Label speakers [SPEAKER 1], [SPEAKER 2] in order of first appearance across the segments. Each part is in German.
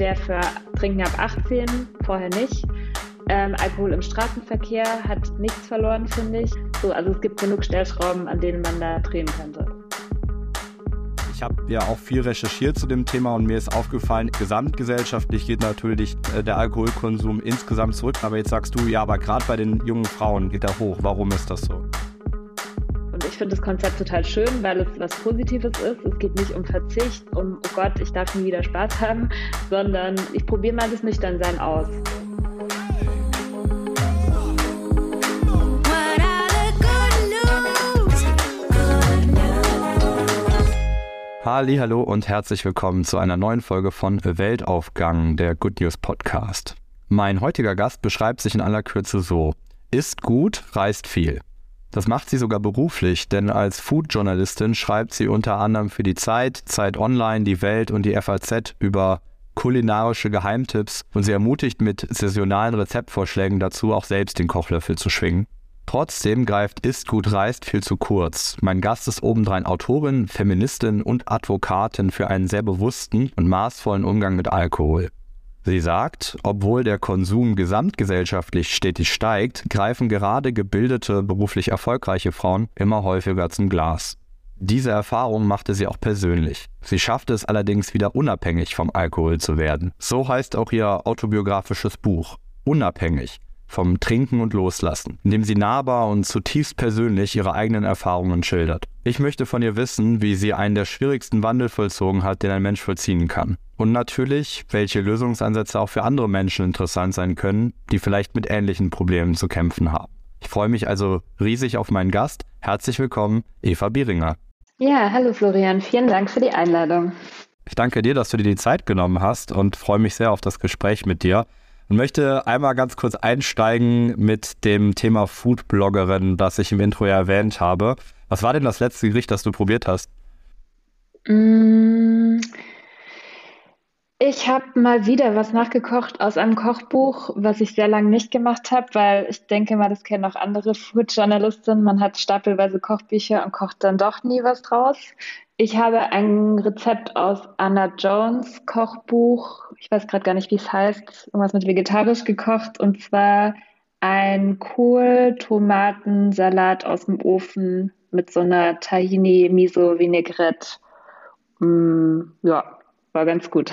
[SPEAKER 1] wäre für Trinken ab 18, vorher nicht. Ähm, Alkohol im Straßenverkehr hat nichts verloren, finde ich. So, also es gibt genug Stellschrauben, an denen man da drehen könnte.
[SPEAKER 2] Ich habe ja auch viel recherchiert zu dem Thema und mir ist aufgefallen, gesamtgesellschaftlich geht natürlich äh, der Alkoholkonsum insgesamt zurück. Aber jetzt sagst du, ja, aber gerade bei den jungen Frauen geht er hoch. Warum ist das so?
[SPEAKER 1] Finde das Konzept total schön, weil es was Positives ist. Es geht nicht um Verzicht, um, oh Gott, ich darf nie wieder Spaß haben, sondern ich probiere mal das Nüchternsein aus.
[SPEAKER 2] Halli, hallo und herzlich willkommen zu einer neuen Folge von Weltaufgang, der Good News Podcast. Mein heutiger Gast beschreibt sich in aller Kürze so: Ist gut, reist viel. Das macht sie sogar beruflich, denn als Food-Journalistin schreibt sie unter anderem für die Zeit, Zeit Online, die Welt und die FAZ über kulinarische Geheimtipps und sie ermutigt mit saisonalen Rezeptvorschlägen dazu, auch selbst den Kochlöffel zu schwingen. Trotzdem greift Ist gut reist viel zu kurz. Mein Gast ist obendrein Autorin, Feministin und Advokatin für einen sehr bewussten und maßvollen Umgang mit Alkohol. Sie sagt, obwohl der Konsum gesamtgesellschaftlich stetig steigt, greifen gerade gebildete, beruflich erfolgreiche Frauen immer häufiger zum Glas. Diese Erfahrung machte sie auch persönlich. Sie schaffte es allerdings wieder unabhängig vom Alkohol zu werden. So heißt auch ihr autobiografisches Buch. Unabhängig vom Trinken und Loslassen, indem sie nahbar und zutiefst persönlich ihre eigenen Erfahrungen schildert. Ich möchte von ihr wissen, wie sie einen der schwierigsten Wandel vollzogen hat, den ein Mensch vollziehen kann. Und natürlich, welche Lösungsansätze auch für andere Menschen interessant sein können, die vielleicht mit ähnlichen Problemen zu kämpfen haben. Ich freue mich also riesig auf meinen Gast. Herzlich willkommen, Eva Bieringer.
[SPEAKER 1] Ja, hallo Florian, vielen Dank für die Einladung.
[SPEAKER 2] Ich danke dir, dass du dir die Zeit genommen hast und freue mich sehr auf das Gespräch mit dir und möchte einmal ganz kurz einsteigen mit dem Thema Foodbloggerin, das ich im Intro ja erwähnt habe. Was war denn das letzte Gericht, das du probiert hast?
[SPEAKER 1] Mm, ich habe mal wieder was nachgekocht aus einem Kochbuch, was ich sehr lange nicht gemacht habe, weil ich denke mal, das kennen auch andere Food-Journalistinnen. Man hat stapelweise Kochbücher und kocht dann doch nie was draus. Ich habe ein Rezept aus Anna Jones Kochbuch, ich weiß gerade gar nicht, wie es heißt, irgendwas mit vegetarisch gekocht und zwar ein Kohl-Tomatensalat aus dem Ofen mit so einer Tahini-Miso-Vinaigrette. Mm, ja, war ganz gut.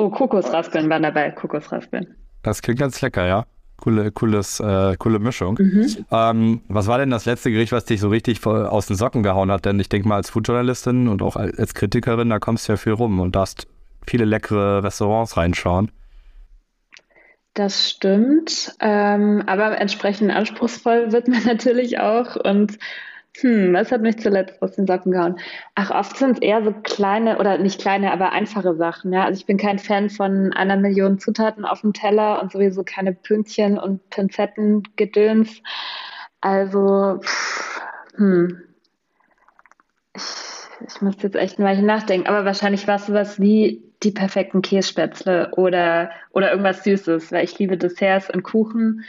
[SPEAKER 1] Oh, Kokosraspeln waren dabei, Kokosraspeln.
[SPEAKER 2] Das klingt ganz lecker, ja coole, cooles, äh, coole Mischung. Mhm. Ähm, was war denn das letzte Gericht, was dich so richtig aus den Socken gehauen hat? Denn ich denke mal, als Foodjournalistin und auch als Kritikerin, da kommst du ja viel rum und darfst viele leckere Restaurants reinschauen.
[SPEAKER 1] Das stimmt, ähm, aber entsprechend anspruchsvoll wird man natürlich auch und hm, was hat mich zuletzt aus den Socken gehauen? Ach, oft sind es eher so kleine oder nicht kleine, aber einfache Sachen. Ja? Also ich bin kein Fan von einer Million Zutaten auf dem Teller und sowieso keine Pünktchen und Pinzetten gedöns. Also, pff, hm. Ich, ich muss jetzt echt mal nachdenken, aber wahrscheinlich war es sowas wie die perfekten Kässpätzle oder, oder irgendwas Süßes, weil ich liebe Desserts und Kuchen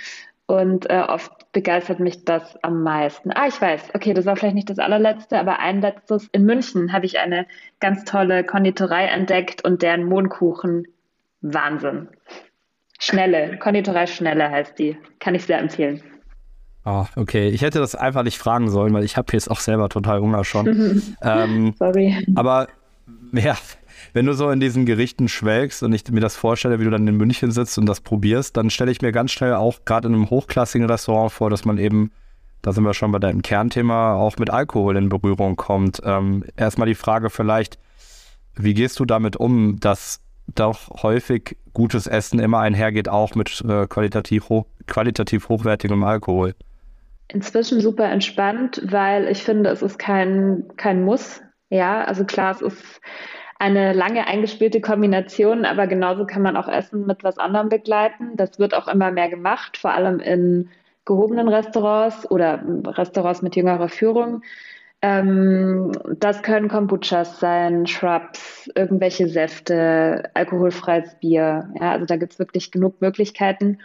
[SPEAKER 1] und äh, oft begeistert mich das am meisten. Ah, ich weiß, okay, das war vielleicht nicht das allerletzte, aber ein letztes. In München habe ich eine ganz tolle Konditorei entdeckt und deren Mondkuchen. Wahnsinn. Schnelle, Konditorei Schnelle heißt die. Kann ich sehr empfehlen.
[SPEAKER 2] Oh, okay. Ich hätte das einfach nicht fragen sollen, weil ich habe jetzt auch selber total Hunger schon. ähm, Sorry. Aber ja, wenn du so in diesen Gerichten schwelgst und ich mir das vorstelle, wie du dann in München sitzt und das probierst, dann stelle ich mir ganz schnell auch gerade in einem hochklassigen Restaurant vor, dass man eben, da sind wir schon bei deinem Kernthema, auch mit Alkohol in Berührung kommt. Ähm, erstmal die Frage vielleicht, wie gehst du damit um, dass doch häufig gutes Essen immer einhergeht, auch mit äh, qualitativ, hoch, qualitativ hochwertigem Alkohol?
[SPEAKER 1] Inzwischen super entspannt, weil ich finde, es ist kein, kein Muss. Ja, also klar, es ist eine lange eingespielte Kombination, aber genauso kann man auch Essen mit was anderem begleiten. Das wird auch immer mehr gemacht, vor allem in gehobenen Restaurants oder Restaurants mit jüngerer Führung. Ähm, das können Kombuchas sein, Shrubs, irgendwelche Säfte, alkoholfreies Bier. Ja, also da gibt es wirklich genug Möglichkeiten.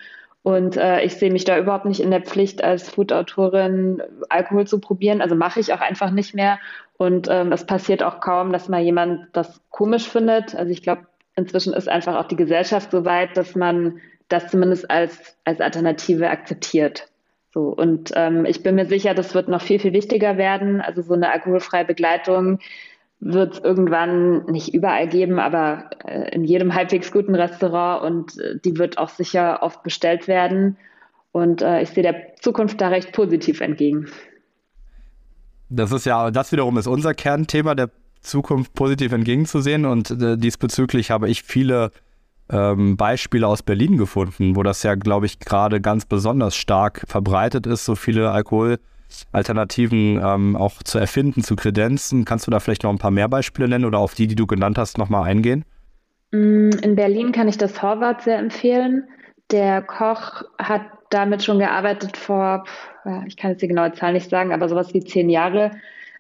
[SPEAKER 1] Und äh, ich sehe mich da überhaupt nicht in der Pflicht, als Food-Autorin Alkohol zu probieren. Also mache ich auch einfach nicht mehr. Und ähm, es passiert auch kaum, dass mal jemand das komisch findet. Also ich glaube, inzwischen ist einfach auch die Gesellschaft so weit, dass man das zumindest als, als Alternative akzeptiert. So, und ähm, ich bin mir sicher, das wird noch viel, viel wichtiger werden. Also so eine alkoholfreie Begleitung wird es irgendwann nicht überall geben, aber äh, in jedem halbwegs guten Restaurant und äh, die wird auch sicher oft bestellt werden. Und äh, ich sehe der Zukunft da recht positiv entgegen.
[SPEAKER 2] Das ist ja, das wiederum ist unser Kernthema, der Zukunft positiv entgegenzusehen. Und äh, diesbezüglich habe ich viele ähm, Beispiele aus Berlin gefunden, wo das ja, glaube ich, gerade ganz besonders stark verbreitet ist, so viele Alkoholalternativen ähm, auch zu erfinden, zu kredenzen. Kannst du da vielleicht noch ein paar mehr Beispiele nennen oder auf die, die du genannt hast, nochmal eingehen?
[SPEAKER 1] Mm, in Berlin kann ich das Horvath sehr empfehlen. Der Koch hat damit schon gearbeitet vor, ich kann jetzt die genaue Zahl nicht sagen, aber sowas wie zehn Jahre,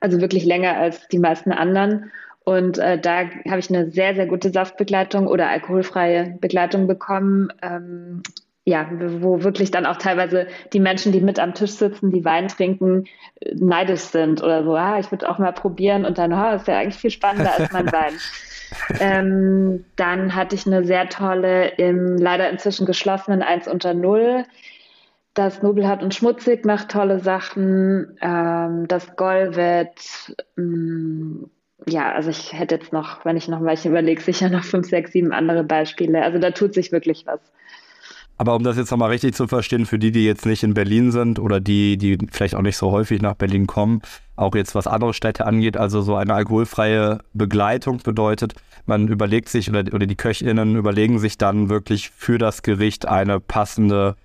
[SPEAKER 1] also wirklich länger als die meisten anderen. Und äh, da habe ich eine sehr, sehr gute Saftbegleitung oder alkoholfreie Begleitung bekommen. Ähm, ja, wo wirklich dann auch teilweise die Menschen, die mit am Tisch sitzen, die Wein trinken, neidisch sind oder so, ah, ich würde auch mal probieren und dann, oh, ist ja eigentlich viel spannender als mein Wein. ähm, dann hatte ich eine sehr tolle im leider inzwischen geschlossenen 1 unter 0. Das Nobelhart und Schmutzig macht tolle Sachen. Ähm, das Golvet, mm, ja, also ich hätte jetzt noch, wenn ich noch welche überlege, sicher noch fünf, sechs, sieben andere Beispiele. Also da tut sich wirklich was.
[SPEAKER 2] Aber um das jetzt nochmal richtig zu verstehen, für die, die jetzt nicht in Berlin sind oder die, die vielleicht auch nicht so häufig nach Berlin kommen, auch jetzt was andere Städte angeht, also so eine alkoholfreie Begleitung bedeutet, man überlegt sich oder, oder die KöchInnen überlegen sich dann wirklich für das Gericht eine passende,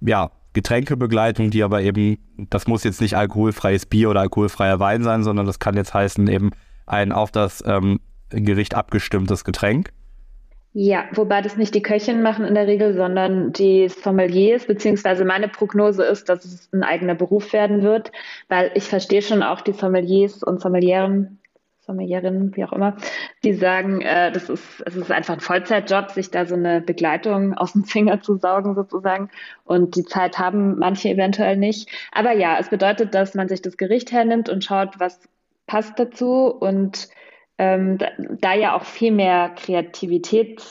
[SPEAKER 2] ja, Getränkebegleitung, die aber eben, das muss jetzt nicht alkoholfreies Bier oder alkoholfreier Wein sein, sondern das kann jetzt heißen eben ein auf das ähm, Gericht abgestimmtes Getränk.
[SPEAKER 1] Ja, wobei das nicht die Köchin machen in der Regel, sondern die Sommeliers, beziehungsweise meine Prognose ist, dass es ein eigener Beruf werden wird, weil ich verstehe schon auch die Sommeliers und Sommelieren, Sommelierinnen, wie auch immer, die sagen, äh, das ist, es ist einfach ein Vollzeitjob, sich da so eine Begleitung aus dem Finger zu saugen sozusagen. Und die Zeit haben manche eventuell nicht. Aber ja, es bedeutet, dass man sich das Gericht hernimmt und schaut, was passt dazu und ähm, da, da, ja auch viel mehr Kreativität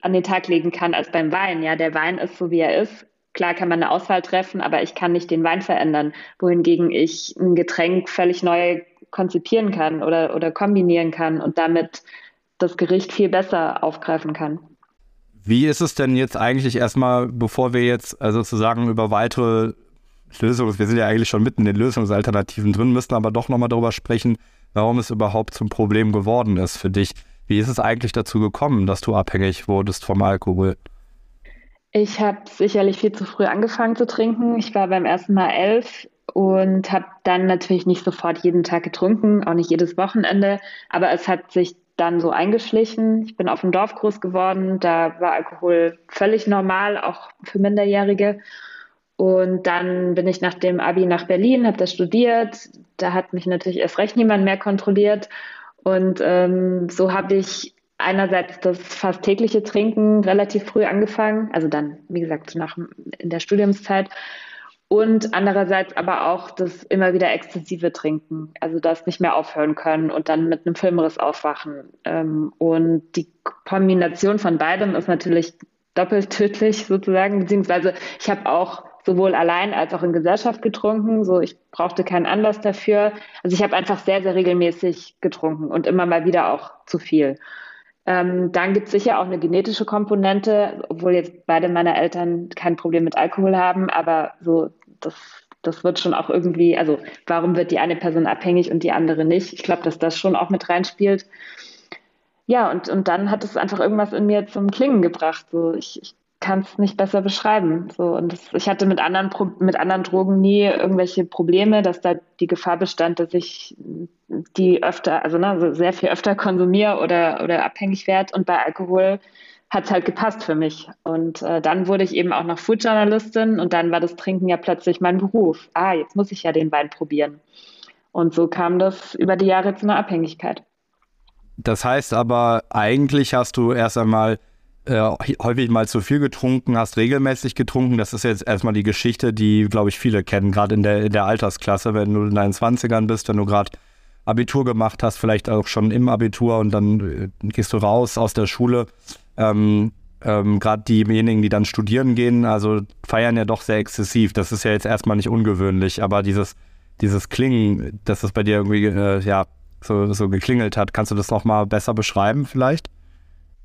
[SPEAKER 1] an den Tag legen kann als beim Wein. Ja, der Wein ist so wie er ist. Klar kann man eine Auswahl treffen, aber ich kann nicht den Wein verändern, wohingegen ich ein Getränk völlig neu konzipieren kann oder, oder kombinieren kann und damit das Gericht viel besser aufgreifen kann.
[SPEAKER 2] Wie ist es denn jetzt eigentlich erstmal, bevor wir jetzt also sozusagen über weitere Lösungs, wir sind ja eigentlich schon mitten in den Lösungsalternativen drin, müssen aber doch nochmal darüber sprechen, warum es überhaupt zum Problem geworden ist für dich. Wie ist es eigentlich dazu gekommen, dass du abhängig wurdest vom Alkohol?
[SPEAKER 1] Ich habe sicherlich viel zu früh angefangen zu trinken. Ich war beim ersten Mal elf und habe dann natürlich nicht sofort jeden Tag getrunken, auch nicht jedes Wochenende, aber es hat sich dann so eingeschlichen. Ich bin auf dem Dorf groß geworden, da war Alkohol völlig normal, auch für Minderjährige. Und dann bin ich nach dem Abi nach Berlin, habe da studiert. Da hat mich natürlich erst recht niemand mehr kontrolliert. Und ähm, so habe ich einerseits das fast tägliche Trinken relativ früh angefangen, also dann, wie gesagt, nach, in der Studiumszeit. Und andererseits aber auch das immer wieder exzessive Trinken, also das nicht mehr aufhören können und dann mit einem Filmriss aufwachen. Ähm, und die Kombination von beidem ist natürlich doppelt tödlich sozusagen, beziehungsweise ich habe auch sowohl allein als auch in Gesellschaft getrunken. So, ich brauchte keinen Anlass dafür. Also ich habe einfach sehr, sehr regelmäßig getrunken und immer mal wieder auch zu viel. Ähm, dann gibt es sicher auch eine genetische Komponente, obwohl jetzt beide meiner Eltern kein Problem mit Alkohol haben, aber so das, das wird schon auch irgendwie, also warum wird die eine Person abhängig und die andere nicht? Ich glaube, dass das schon auch mit reinspielt. Ja, und, und dann hat es einfach irgendwas in mir zum Klingen gebracht. So, ich, ich kann es nicht besser beschreiben. So, und das, ich hatte mit anderen, mit anderen Drogen nie irgendwelche Probleme, dass da die Gefahr bestand, dass ich die öfter, also ne, sehr viel öfter konsumiere oder, oder abhängig werde. Und bei Alkohol hat es halt gepasst für mich. Und äh, dann wurde ich eben auch noch Foodjournalistin und dann war das Trinken ja plötzlich mein Beruf. Ah, jetzt muss ich ja den Wein probieren. Und so kam das über die Jahre zu einer Abhängigkeit.
[SPEAKER 2] Das heißt aber, eigentlich hast du erst einmal äh, häufig mal zu viel getrunken, hast regelmäßig getrunken. Das ist jetzt erstmal die Geschichte, die, glaube ich, viele kennen, gerade in der, in der Altersklasse, wenn du in deinen 20ern bist, wenn du gerade Abitur gemacht hast, vielleicht auch schon im Abitur und dann äh, gehst du raus aus der Schule ähm, ähm, gerade diejenigen, die dann studieren gehen, also feiern ja doch sehr exzessiv. Das ist ja jetzt erstmal nicht ungewöhnlich, aber dieses, dieses Klingen, dass das bei dir irgendwie äh, ja, so, so geklingelt hat, kannst du das nochmal besser beschreiben vielleicht?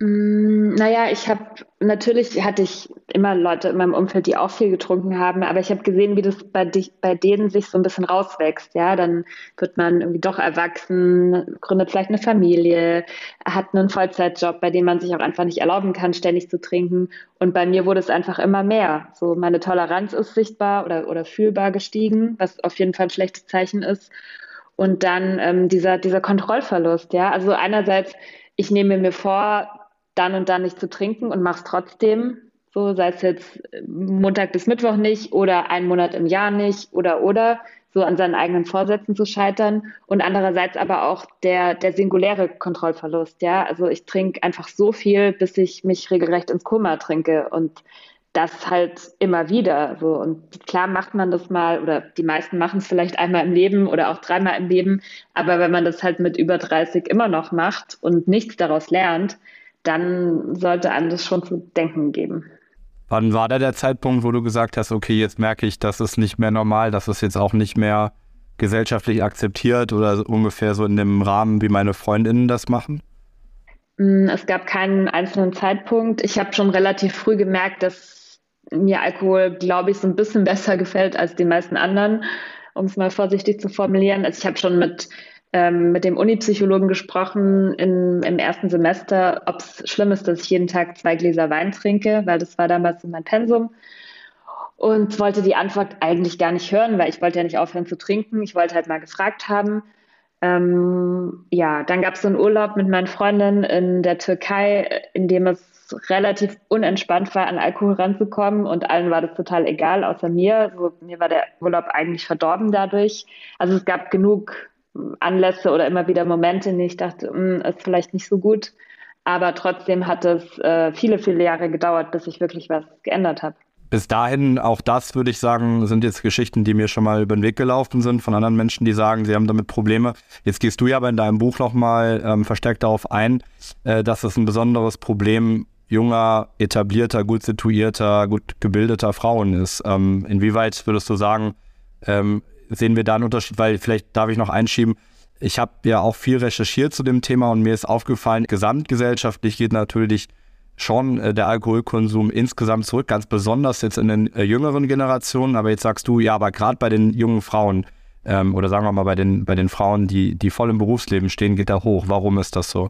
[SPEAKER 1] Mm, naja, ich habe natürlich hatte ich immer Leute in meinem Umfeld, die auch viel getrunken haben, aber ich habe gesehen, wie das bei, dich, bei denen sich so ein bisschen rauswächst. Ja, dann wird man irgendwie doch erwachsen, gründet vielleicht eine Familie, hat einen Vollzeitjob, bei dem man sich auch einfach nicht erlauben kann, ständig zu trinken. Und bei mir wurde es einfach immer mehr. So meine Toleranz ist sichtbar oder, oder fühlbar gestiegen, was auf jeden Fall ein schlechtes Zeichen ist. Und dann ähm, dieser, dieser Kontrollverlust, ja. Also einerseits, ich nehme mir vor, dann und dann nicht zu trinken und mach's trotzdem. So, sei es jetzt Montag bis Mittwoch nicht oder einen Monat im Jahr nicht oder oder so an seinen eigenen Vorsätzen zu scheitern und andererseits aber auch der, der singuläre Kontrollverlust, ja. Also ich trinke einfach so viel, bis ich mich regelrecht ins Koma trinke und das halt immer wieder so. Und klar macht man das mal oder die meisten machen es vielleicht einmal im Leben oder auch dreimal im Leben, aber wenn man das halt mit über 30 immer noch macht und nichts daraus lernt, dann sollte einem das schon zu denken geben.
[SPEAKER 2] Wann war da der Zeitpunkt, wo du gesagt hast, okay, jetzt merke ich, das ist nicht mehr normal, das ist jetzt auch nicht mehr gesellschaftlich akzeptiert oder ungefähr so in dem Rahmen, wie meine Freundinnen das machen?
[SPEAKER 1] Mm, es gab keinen einzelnen Zeitpunkt. Ich habe schon relativ früh gemerkt, dass mir Alkohol, glaube ich, so ein bisschen besser gefällt als den meisten anderen, um es mal vorsichtig zu formulieren. Also ich habe schon mit ähm, mit dem Unipsychologen gesprochen in, im ersten Semester, ob es schlimm ist, dass ich jeden Tag zwei Gläser Wein trinke, weil das war damals so mein Pensum. Und wollte die Antwort eigentlich gar nicht hören, weil ich wollte ja nicht aufhören zu trinken. Ich wollte halt mal gefragt haben. Ähm, ja, dann gab es so einen Urlaub mit meinen Freundinnen in der Türkei, in dem es relativ unentspannt war, an Alkohol ranzukommen und allen war das total egal, außer mir. So, mir war der Urlaub eigentlich verdorben dadurch. Also es gab genug Anlässe oder immer wieder Momente, in denen ich dachte, hm, ist vielleicht nicht so gut. Aber trotzdem hat es äh, viele, viele Jahre gedauert, bis ich wirklich was geändert habe.
[SPEAKER 2] Bis dahin, auch das würde ich sagen, sind jetzt Geschichten, die mir schon mal über den Weg gelaufen sind, von anderen Menschen, die sagen, sie haben damit Probleme. Jetzt gehst du ja aber in deinem Buch nochmal ähm, verstärkt darauf ein, äh, dass es ein besonderes Problem junger, etablierter, gut situierter, gut gebildeter Frauen ist. Ähm, inwieweit würdest du sagen, ähm, sehen wir da einen Unterschied, weil vielleicht darf ich noch einschieben, ich habe ja auch viel recherchiert zu dem Thema und mir ist aufgefallen, gesamtgesellschaftlich geht natürlich schon äh, der Alkoholkonsum insgesamt zurück, ganz besonders jetzt in den äh, jüngeren Generationen. Aber jetzt sagst du, ja, aber gerade bei den jungen Frauen ähm, oder sagen wir mal bei den, bei den Frauen, die, die voll im Berufsleben stehen, geht er hoch. Warum ist das so?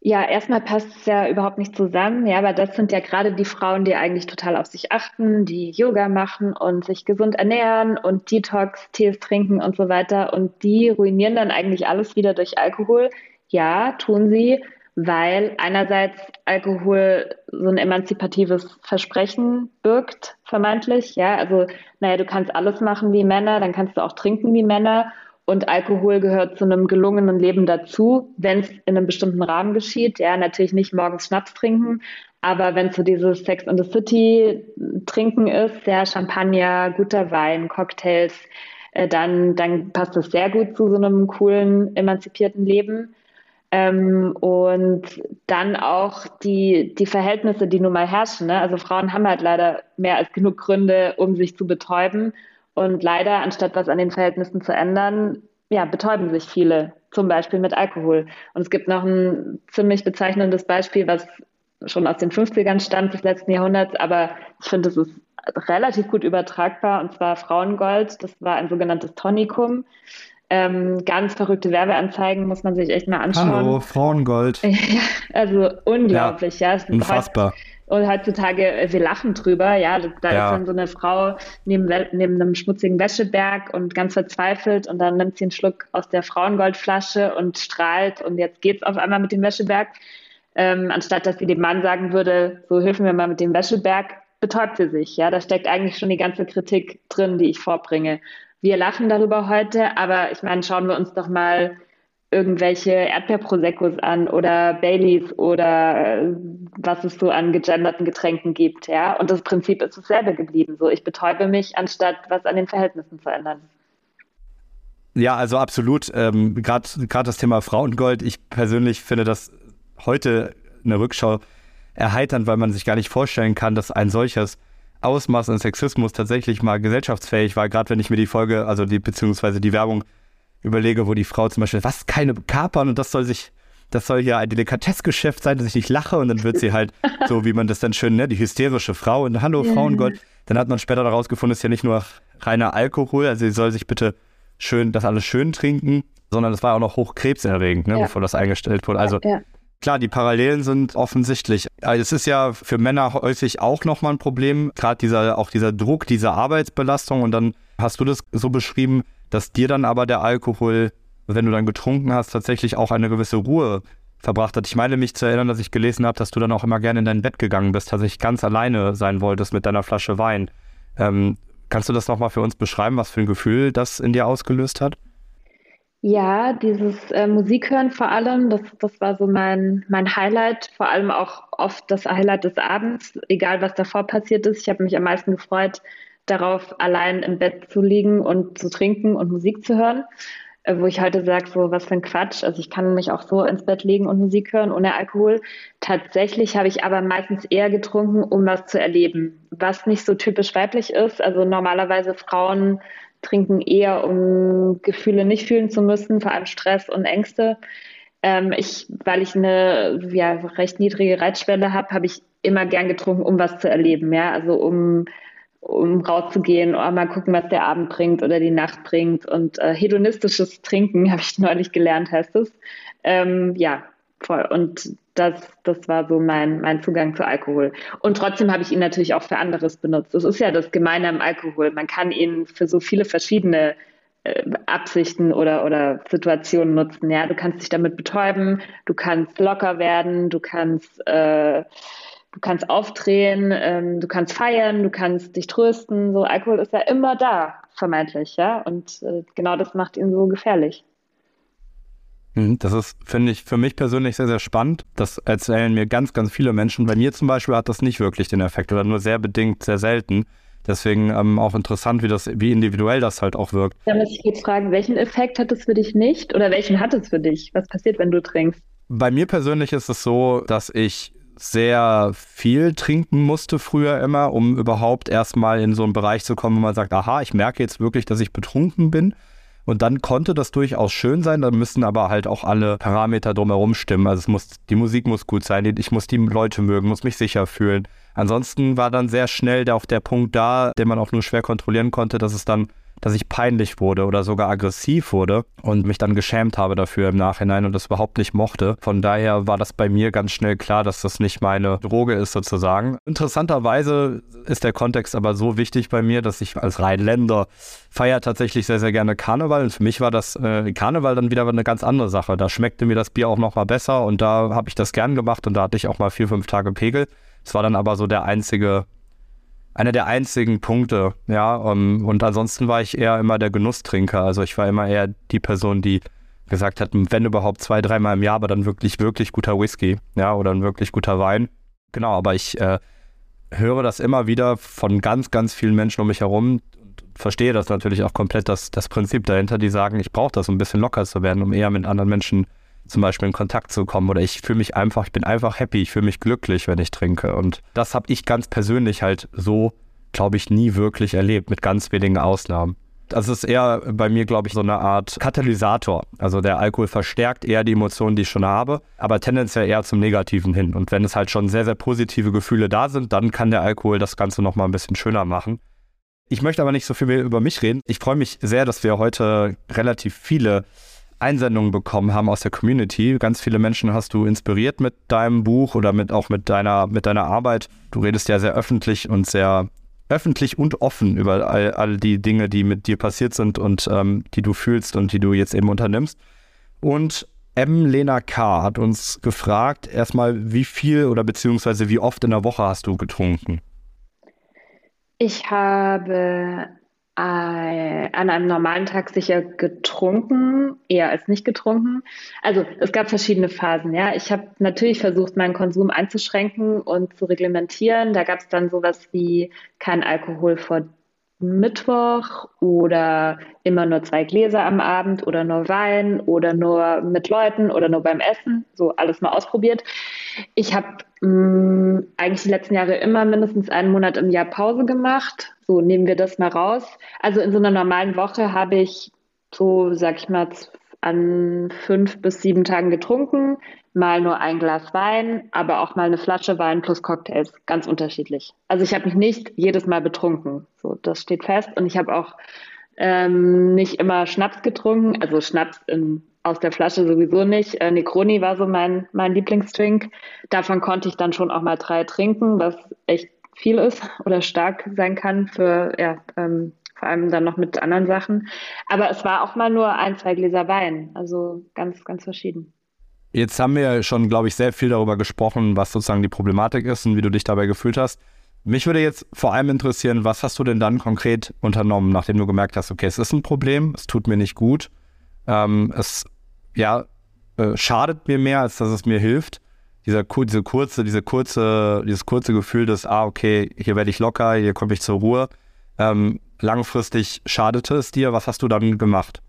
[SPEAKER 1] Ja, erstmal passt es ja überhaupt nicht zusammen. Ja, aber das sind ja gerade die Frauen, die eigentlich total auf sich achten, die Yoga machen und sich gesund ernähren und Detox-Tees trinken und so weiter. Und die ruinieren dann eigentlich alles wieder durch Alkohol. Ja, tun sie, weil einerseits Alkohol so ein emanzipatives Versprechen birgt, vermeintlich. Ja, also, naja, du kannst alles machen wie Männer, dann kannst du auch trinken wie Männer. Und Alkohol gehört zu einem gelungenen Leben dazu, wenn es in einem bestimmten Rahmen geschieht. Ja, natürlich nicht morgens Schnaps trinken, aber wenn so dieses Sex in the City trinken ist, ja, Champagner, guter Wein, Cocktails, äh, dann, dann passt es sehr gut zu so einem coolen, emanzipierten Leben. Ähm, und dann auch die, die Verhältnisse, die nun mal herrschen. Ne? Also Frauen haben halt leider mehr als genug Gründe, um sich zu betäuben. Und leider, anstatt was an den Verhältnissen zu ändern, ja, betäuben sich viele, zum Beispiel mit Alkohol. Und es gibt noch ein ziemlich bezeichnendes Beispiel, was schon aus den 50ern stammt des letzten Jahrhunderts, aber ich finde, es ist relativ gut übertragbar, und zwar Frauengold. Das war ein sogenanntes Tonikum. Ähm, ganz verrückte Werbeanzeigen muss man sich echt mal anschauen.
[SPEAKER 2] Hallo, Frauengold.
[SPEAKER 1] also unglaublich, ja.
[SPEAKER 2] ja. Unfassbar.
[SPEAKER 1] Und heutzutage, äh, wir lachen drüber, ja. Da ja. ist dann so eine Frau neben, neben einem schmutzigen Wäscheberg und ganz verzweifelt und dann nimmt sie einen Schluck aus der Frauengoldflasche und strahlt und jetzt geht's auf einmal mit dem Wäscheberg. Ähm, anstatt dass sie dem Mann sagen würde, so hilf mir mal mit dem Wäscheberg, betäubt sie sich. Ja, da steckt eigentlich schon die ganze Kritik drin, die ich vorbringe. Wir lachen darüber heute, aber ich meine, schauen wir uns doch mal irgendwelche Erdbeerproseccos an oder Baileys oder äh, was es so an gegenderten Getränken gibt, ja. Und das Prinzip ist dasselbe geblieben. So, ich betäube mich, anstatt was an den Verhältnissen zu ändern.
[SPEAKER 2] Ja, also absolut. Ähm, Gerade das Thema Frauengold, ich persönlich finde das heute in der Rückschau erheiternd, weil man sich gar nicht vorstellen kann, dass ein solches Ausmaß an Sexismus tatsächlich mal gesellschaftsfähig war, gerade wenn ich mir die Folge, also die, beziehungsweise die Werbung überlege, wo die Frau zum Beispiel, was, keine Kapern und das soll sich, das soll ja ein Delikatessgeschäft sein, dass ich nicht lache und dann wird sie halt so, wie man das dann schön, ne, die hysterische Frau und Hallo yeah. Frauengott. Dann hat man später daraus gefunden, es ist ja nicht nur reiner Alkohol, also sie soll sich bitte schön, das alles schön trinken, sondern es war auch noch hochkrebserregend, ne, ja. bevor das eingestellt wurde. Also ja. Klar, die Parallelen sind offensichtlich. Es ist ja für Männer häufig auch nochmal ein Problem, gerade dieser, auch dieser Druck, diese Arbeitsbelastung. Und dann hast du das so beschrieben, dass dir dann aber der Alkohol, wenn du dann getrunken hast, tatsächlich auch eine gewisse Ruhe verbracht hat. Ich meine mich zu erinnern, dass ich gelesen habe, dass du dann auch immer gerne in dein Bett gegangen bist, tatsächlich ganz alleine sein wolltest mit deiner Flasche Wein. Ähm, kannst du das nochmal für uns beschreiben, was für ein Gefühl das in dir ausgelöst hat?
[SPEAKER 1] Ja, dieses äh, Musikhören vor allem, das, das war so mein, mein Highlight, vor allem auch oft das Highlight des Abends, egal was davor passiert ist. Ich habe mich am meisten gefreut, darauf allein im Bett zu liegen und zu trinken und Musik zu hören, äh, wo ich heute sage, so was für ein Quatsch. Also ich kann mich auch so ins Bett legen und Musik hören ohne Alkohol. Tatsächlich habe ich aber meistens eher getrunken, um was zu erleben, was nicht so typisch weiblich ist. Also normalerweise Frauen trinken eher, um Gefühle nicht fühlen zu müssen, vor allem Stress und Ängste. Ähm, ich, weil ich eine ja, recht niedrige Reizschwelle habe, habe ich immer gern getrunken, um was zu erleben, ja, also um um rauszugehen oder mal gucken, was der Abend bringt oder die Nacht bringt. Und äh, hedonistisches Trinken, habe ich neulich gelernt, heißt es. Ähm, ja, voll. Und das, das war so mein, mein Zugang zu Alkohol. Und trotzdem habe ich ihn natürlich auch für anderes benutzt. Das ist ja das Gemeine am Alkohol. Man kann ihn für so viele verschiedene äh, Absichten oder, oder Situationen nutzen. Ja, du kannst dich damit betäuben, du kannst locker werden, du kannst, äh, du kannst aufdrehen, ähm, du kannst feiern, du kannst dich trösten. So Alkohol ist ja immer da, vermeintlich, ja. Und äh, genau das macht ihn so gefährlich.
[SPEAKER 2] Mhm, das ist, finde ich, für mich persönlich sehr, sehr spannend. Das erzählen mir ganz, ganz viele Menschen. Bei mir zum Beispiel hat das nicht wirklich den Effekt oder nur sehr bedingt, sehr selten. Deswegen ähm, auch interessant, wie, das, wie individuell das halt auch wirkt.
[SPEAKER 1] Da muss ich jetzt fragen, welchen Effekt hat es für dich nicht oder welchen hat es für dich? Was passiert, wenn du trinkst?
[SPEAKER 2] Bei mir persönlich ist es so, dass ich sehr viel trinken musste früher immer, um überhaupt erstmal in so einen Bereich zu kommen, wo man sagt, aha, ich merke jetzt wirklich, dass ich betrunken bin. Und dann konnte das durchaus schön sein, dann müssen aber halt auch alle Parameter drumherum stimmen. Also es muss, die Musik muss gut sein, ich muss die Leute mögen, muss mich sicher fühlen. Ansonsten war dann sehr schnell auch der Punkt da, den man auch nur schwer kontrollieren konnte, dass es dann dass ich peinlich wurde oder sogar aggressiv wurde und mich dann geschämt habe dafür im Nachhinein und das überhaupt nicht mochte. Von daher war das bei mir ganz schnell klar, dass das nicht meine Droge ist sozusagen. Interessanterweise ist der Kontext aber so wichtig bei mir, dass ich als Rheinländer feiere tatsächlich sehr, sehr gerne Karneval und für mich war das äh, Karneval dann wieder eine ganz andere Sache. Da schmeckte mir das Bier auch noch mal besser und da habe ich das gern gemacht und da hatte ich auch mal vier, fünf Tage Pegel. Es war dann aber so der einzige einer der einzigen Punkte, ja. Um, und ansonsten war ich eher immer der Genusstrinker. Also ich war immer eher die Person, die gesagt hat, wenn überhaupt zwei, dreimal im Jahr, aber dann wirklich, wirklich guter Whisky, ja, oder ein wirklich guter Wein. Genau, aber ich äh, höre das immer wieder von ganz, ganz vielen Menschen um mich herum und verstehe das natürlich auch komplett, das, das Prinzip dahinter, die sagen, ich brauche das, um ein bisschen locker zu werden, um eher mit anderen Menschen zum Beispiel in Kontakt zu kommen oder ich fühle mich einfach, ich bin einfach happy, ich fühle mich glücklich, wenn ich trinke. Und das habe ich ganz persönlich halt so, glaube ich, nie wirklich erlebt, mit ganz wenigen Ausnahmen. Das ist eher bei mir, glaube ich, so eine Art Katalysator. Also der Alkohol verstärkt eher die Emotionen, die ich schon habe, aber tendenziell eher zum Negativen hin. Und wenn es halt schon sehr, sehr positive Gefühle da sind, dann kann der Alkohol das Ganze nochmal ein bisschen schöner machen. Ich möchte aber nicht so viel mehr über mich reden. Ich freue mich sehr, dass wir heute relativ viele Einsendungen bekommen haben aus der Community. Ganz viele Menschen hast du inspiriert mit deinem Buch oder mit auch mit deiner, mit deiner Arbeit. Du redest ja sehr öffentlich und sehr öffentlich und offen über all, all die Dinge, die mit dir passiert sind und ähm, die du fühlst und die du jetzt eben unternimmst. Und M. Lena K. hat uns gefragt, erstmal, wie viel oder beziehungsweise wie oft in der Woche hast du getrunken?
[SPEAKER 1] Ich habe an einem normalen Tag sicher getrunken, eher als nicht getrunken. Also es gab verschiedene Phasen. Ja, ich habe natürlich versucht, meinen Konsum einzuschränken und zu reglementieren. Da gab es dann sowas wie kein Alkohol vor Mittwoch oder immer nur zwei Gläser am Abend oder nur Wein oder nur mit Leuten oder nur beim Essen. So alles mal ausprobiert. Ich habe mm, eigentlich die letzten Jahre immer mindestens einen Monat im Jahr Pause gemacht. So nehmen wir das mal raus. Also in so einer normalen Woche habe ich so, sag ich mal, an fünf bis sieben Tagen getrunken, mal nur ein Glas Wein, aber auch mal eine Flasche Wein plus Cocktails, ganz unterschiedlich. Also ich habe mich nicht jedes Mal betrunken, so das steht fest. Und ich habe auch ähm, nicht immer Schnaps getrunken, also Schnaps in, aus der Flasche sowieso nicht. Äh, Negroni war so mein mein Lieblingsdrink. Davon konnte ich dann schon auch mal drei trinken, was echt viel ist oder stark sein kann für ja, ähm, vor allem dann noch mit anderen Sachen. Aber es war auch mal nur ein, zwei Gläser Wein, also ganz, ganz verschieden.
[SPEAKER 2] Jetzt haben wir schon, glaube ich, sehr viel darüber gesprochen, was sozusagen die Problematik ist und wie du dich dabei gefühlt hast. Mich würde jetzt vor allem interessieren, was hast du denn dann konkret unternommen, nachdem du gemerkt hast, okay, es ist ein Problem, es tut mir nicht gut, ähm, es ja, äh, schadet mir mehr, als dass es mir hilft. Dieser, diese kurze, diese kurze, dieses kurze Gefühl des, ah, okay, hier werde ich locker, hier komme ich zur Ruhe. Ähm, langfristig schadete es dir. Was hast du dann gemacht?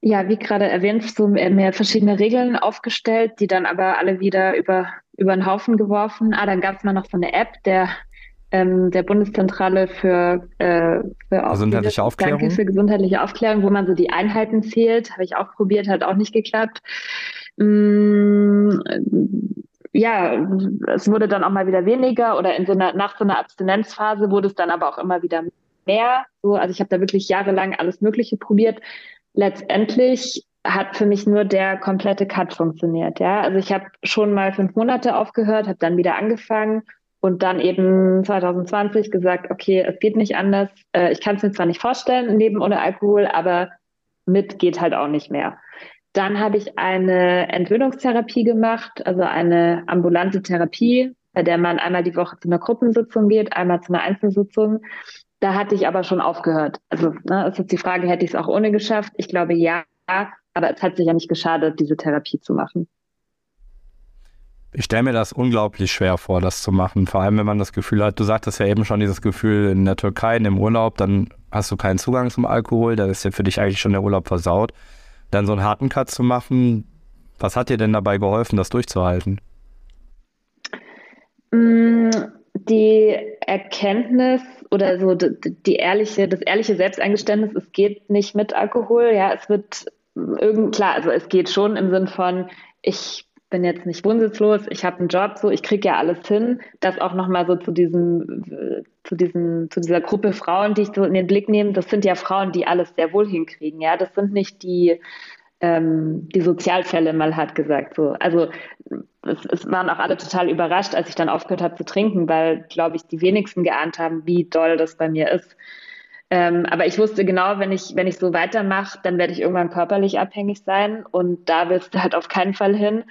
[SPEAKER 1] Ja, wie gerade erwähnt, so mehr verschiedene Regeln aufgestellt, die dann aber alle wieder über, über den Haufen geworfen. Ah, dann gab es mal noch so eine App der, ähm, der Bundeszentrale für, äh,
[SPEAKER 2] für gesundheitliche Aufklärung. Danke
[SPEAKER 1] für gesundheitliche Aufklärung, wo man so die Einheiten zählt. Habe ich auch probiert, hat auch nicht geklappt. Mmh, ja, es wurde dann auch mal wieder weniger oder in so einer, nach so einer Abstinenzphase wurde es dann aber auch immer wieder mehr. So, also ich habe da wirklich jahrelang alles Mögliche probiert. Letztendlich hat für mich nur der komplette Cut funktioniert. Ja, also ich habe schon mal fünf Monate aufgehört, habe dann wieder angefangen und dann eben 2020 gesagt, okay, es geht nicht anders. Äh, ich kann es mir zwar nicht vorstellen, ein Leben ohne Alkohol, aber mit geht halt auch nicht mehr. Dann habe ich eine Entwöhnungstherapie gemacht, also eine ambulante Therapie, bei der man einmal die Woche zu einer Gruppensitzung geht, einmal zu einer Einzelsitzung. Da hatte ich aber schon aufgehört. Also ne, ist jetzt die Frage, hätte ich es auch ohne geschafft? Ich glaube ja, aber es hat sich ja nicht geschadet, diese Therapie zu machen.
[SPEAKER 2] Ich stelle mir das unglaublich schwer vor, das zu machen. Vor allem, wenn man das Gefühl hat, du sagtest ja eben schon dieses Gefühl in der Türkei, in dem Urlaub, dann hast du keinen Zugang zum Alkohol, dann ist ja für dich eigentlich schon der Urlaub versaut dann so einen harten Cut zu machen. Was hat dir denn dabei geholfen, das durchzuhalten?
[SPEAKER 1] Mm, die Erkenntnis oder so die ehrliche, das ehrliche Selbsteingeständnis, es geht nicht mit Alkohol. Ja, es wird irgend klar, also es geht schon im Sinn von, ich bin jetzt nicht wohnsitzlos, ich habe einen Job, so ich kriege ja alles hin. Das auch nochmal so zu diesem, zu diesem, zu dieser Gruppe Frauen, die ich so in den Blick nehme, das sind ja Frauen, die alles sehr wohl hinkriegen. Ja, das sind nicht die, ähm, die Sozialfälle mal hat gesagt. So. Also es, es waren auch alle total überrascht, als ich dann aufgehört habe zu trinken, weil, glaube ich, die wenigsten geahnt haben, wie doll das bei mir ist. Ähm, aber ich wusste genau, wenn ich, wenn ich so weitermache, dann werde ich irgendwann körperlich abhängig sein und da willst du halt auf keinen Fall hin.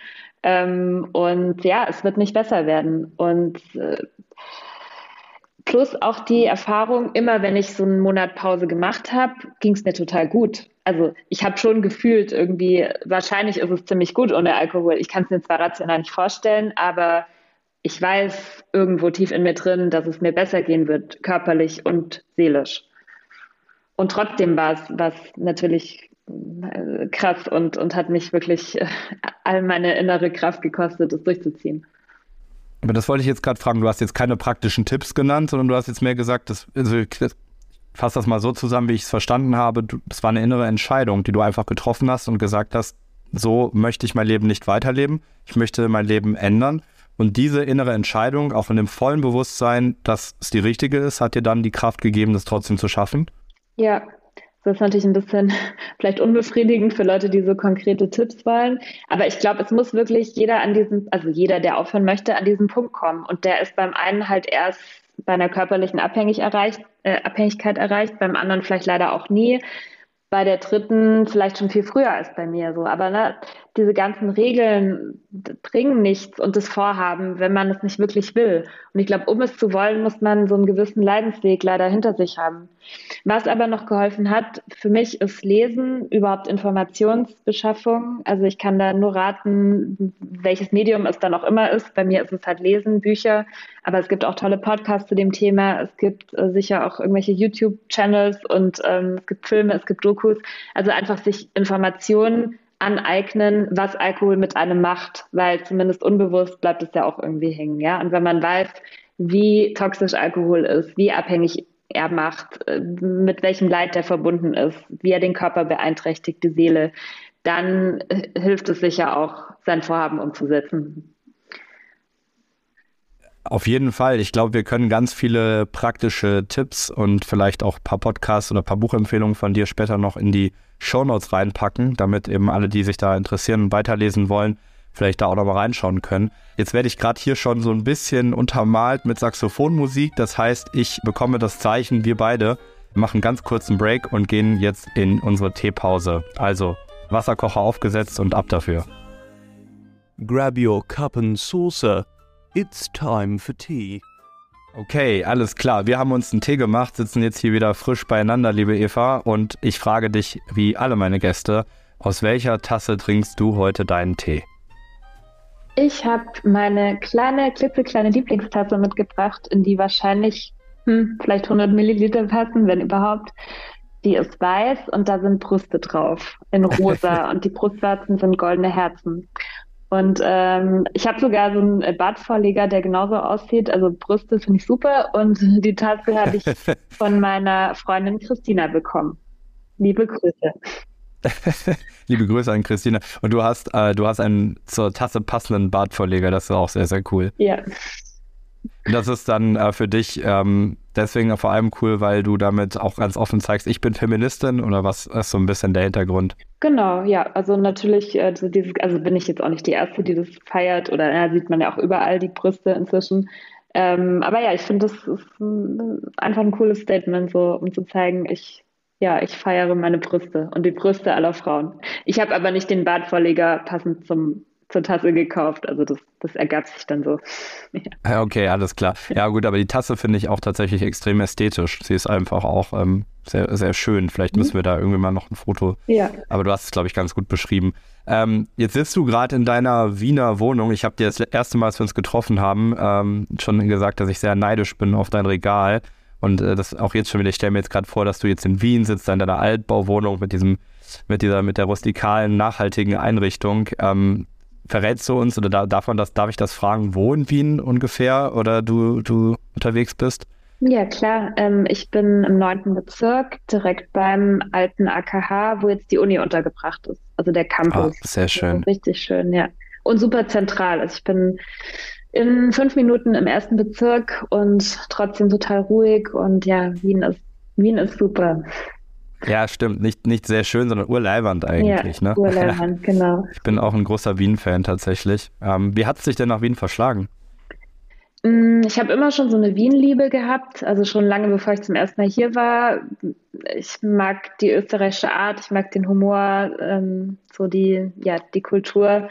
[SPEAKER 1] Ähm, und ja, es wird nicht besser werden. Und äh, plus auch die Erfahrung, immer wenn ich so einen Monat Pause gemacht habe, ging es mir total gut. Also ich habe schon gefühlt irgendwie, wahrscheinlich ist es ziemlich gut ohne Alkohol. Ich kann es mir zwar rational nicht vorstellen, aber ich weiß irgendwo tief in mir drin, dass es mir besser gehen wird, körperlich und seelisch. Und trotzdem war es natürlich krass und, und hat mich wirklich äh, all meine innere Kraft gekostet, es durchzuziehen.
[SPEAKER 2] Aber das wollte ich jetzt gerade fragen. Du hast jetzt keine praktischen Tipps genannt, sondern du hast jetzt mehr gesagt, dass, also ich fasse das mal so zusammen, wie ich es verstanden habe. Es war eine innere Entscheidung, die du einfach getroffen hast und gesagt hast, so möchte ich mein Leben nicht weiterleben. Ich möchte mein Leben ändern. Und diese innere Entscheidung, auch in dem vollen Bewusstsein, dass es die richtige ist, hat dir dann die Kraft gegeben, das trotzdem zu schaffen?
[SPEAKER 1] Ja, das ist natürlich ein bisschen vielleicht unbefriedigend für Leute, die so konkrete Tipps wollen. Aber ich glaube, es muss wirklich jeder an diesem, also jeder, der aufhören möchte, an diesen Punkt kommen. Und der ist beim einen halt erst bei einer körperlichen Abhängig erreicht, äh, Abhängigkeit erreicht, beim anderen vielleicht leider auch nie. Bei der dritten vielleicht schon viel früher als bei mir so. Aber ne, diese ganzen Regeln bringen nichts und das Vorhaben, wenn man es nicht wirklich will. Und ich glaube, um es zu wollen, muss man so einen gewissen Leidensweg leider hinter sich haben. Was aber noch geholfen hat, für mich ist Lesen, überhaupt Informationsbeschaffung. Also ich kann da nur raten, welches Medium es dann auch immer ist. Bei mir ist es halt Lesen, Bücher, aber es gibt auch tolle Podcasts zu dem Thema. Es gibt äh, sicher auch irgendwelche YouTube-Channels und ähm, es gibt Filme, es gibt Dokus. Also einfach sich Informationen aneignen, was Alkohol mit einem macht, weil zumindest unbewusst bleibt es ja auch irgendwie hängen, ja. Und wenn man weiß, wie toxisch Alkohol ist, wie abhängig er macht, äh, mit welchem Leid der verbunden ist, wie er den Körper beeinträchtigt, die Seele, dann äh, hilft es sicher auch, sein Vorhaben umzusetzen.
[SPEAKER 2] Auf jeden Fall. Ich glaube, wir können ganz viele praktische Tipps und vielleicht auch ein paar Podcasts oder ein paar Buchempfehlungen von dir später noch in die Shownotes reinpacken, damit eben alle, die sich da interessieren und weiterlesen wollen, vielleicht da auch nochmal reinschauen können. Jetzt werde ich gerade hier schon so ein bisschen untermalt mit Saxophonmusik. Das heißt, ich bekomme das Zeichen, wir beide machen ganz kurzen Break und gehen jetzt in unsere Teepause. Also Wasserkocher aufgesetzt und ab dafür.
[SPEAKER 3] Grab your cup and saucer. It's time for tea.
[SPEAKER 2] Okay, alles klar. Wir haben uns einen Tee gemacht, sitzen jetzt hier wieder frisch beieinander, liebe Eva. Und ich frage dich, wie alle meine Gäste, aus welcher Tasse trinkst du heute deinen Tee?
[SPEAKER 1] Ich habe meine kleine, klitzekleine Lieblingstasse mitgebracht, in die wahrscheinlich hm, vielleicht 100 Milliliter passen, wenn überhaupt. Die ist weiß und da sind Brüste drauf in rosa und die Brustwarzen sind goldene Herzen. Und ähm, ich habe sogar so einen Badvorleger, der genauso aussieht. Also Brüste finde ich super. Und die Tasse habe ich von meiner Freundin Christina bekommen. Liebe Grüße.
[SPEAKER 2] Liebe Grüße an Christina. Und du hast, äh, du hast einen zur Tasse passenden Badvorleger. Das ist auch sehr, sehr cool.
[SPEAKER 1] Ja.
[SPEAKER 2] Das ist dann äh, für dich ähm, deswegen vor allem cool, weil du damit auch ganz offen zeigst, ich bin Feministin oder was ist so ein bisschen der Hintergrund?
[SPEAKER 1] Genau, ja. Also natürlich, also, dieses, also bin ich jetzt auch nicht die Erste, die das feiert oder ja, sieht man ja auch überall die Brüste inzwischen. Ähm, aber ja, ich finde, das ist ein, einfach ein cooles Statement, so um zu zeigen, ich ja, ich feiere meine Brüste und die Brüste aller Frauen. Ich habe aber nicht den Bartvorleger passend zum zur Tasse gekauft. Also das, das ergab sich dann so.
[SPEAKER 2] Ja. Okay, alles klar. Ja gut, aber die Tasse finde ich auch tatsächlich extrem ästhetisch. Sie ist einfach auch ähm, sehr, sehr schön. Vielleicht mhm. müssen wir da irgendwie mal noch ein Foto.
[SPEAKER 1] Ja.
[SPEAKER 2] Aber du hast es, glaube ich, ganz gut beschrieben. Ähm, jetzt sitzt du gerade in deiner Wiener Wohnung. Ich habe dir das erste Mal, als wir uns getroffen haben, ähm, schon gesagt, dass ich sehr neidisch bin auf dein Regal. Und äh, das auch jetzt schon wieder, ich stelle mir jetzt gerade vor, dass du jetzt in Wien sitzt, in deiner Altbauwohnung mit diesem, mit dieser, mit der rustikalen, nachhaltigen Einrichtung. Ähm, verrätst du uns oder da, darf man das, darf ich das fragen, wo in Wien ungefähr oder du, du unterwegs bist?
[SPEAKER 1] Ja, klar. Ähm, ich bin im neunten Bezirk, direkt beim alten AKH, wo jetzt die Uni untergebracht ist. Also der Campus.
[SPEAKER 2] Ah, sehr schön.
[SPEAKER 1] Richtig schön, ja. Und super zentral. Also ich bin in fünf Minuten im ersten Bezirk und trotzdem total ruhig. Und ja, Wien ist, Wien ist super.
[SPEAKER 2] Ja, stimmt. Nicht, nicht sehr schön, sondern urleibernd eigentlich. Ja, ne?
[SPEAKER 1] urleibernd, genau.
[SPEAKER 2] Ich bin auch ein großer Wien-Fan tatsächlich. Ähm, wie hat es dich denn nach Wien verschlagen?
[SPEAKER 1] Mm, ich habe immer schon so eine Wien-Liebe gehabt, also schon lange bevor ich zum ersten Mal hier war. Ich mag die österreichische Art, ich mag den Humor, ähm, so die, ja, die Kultur,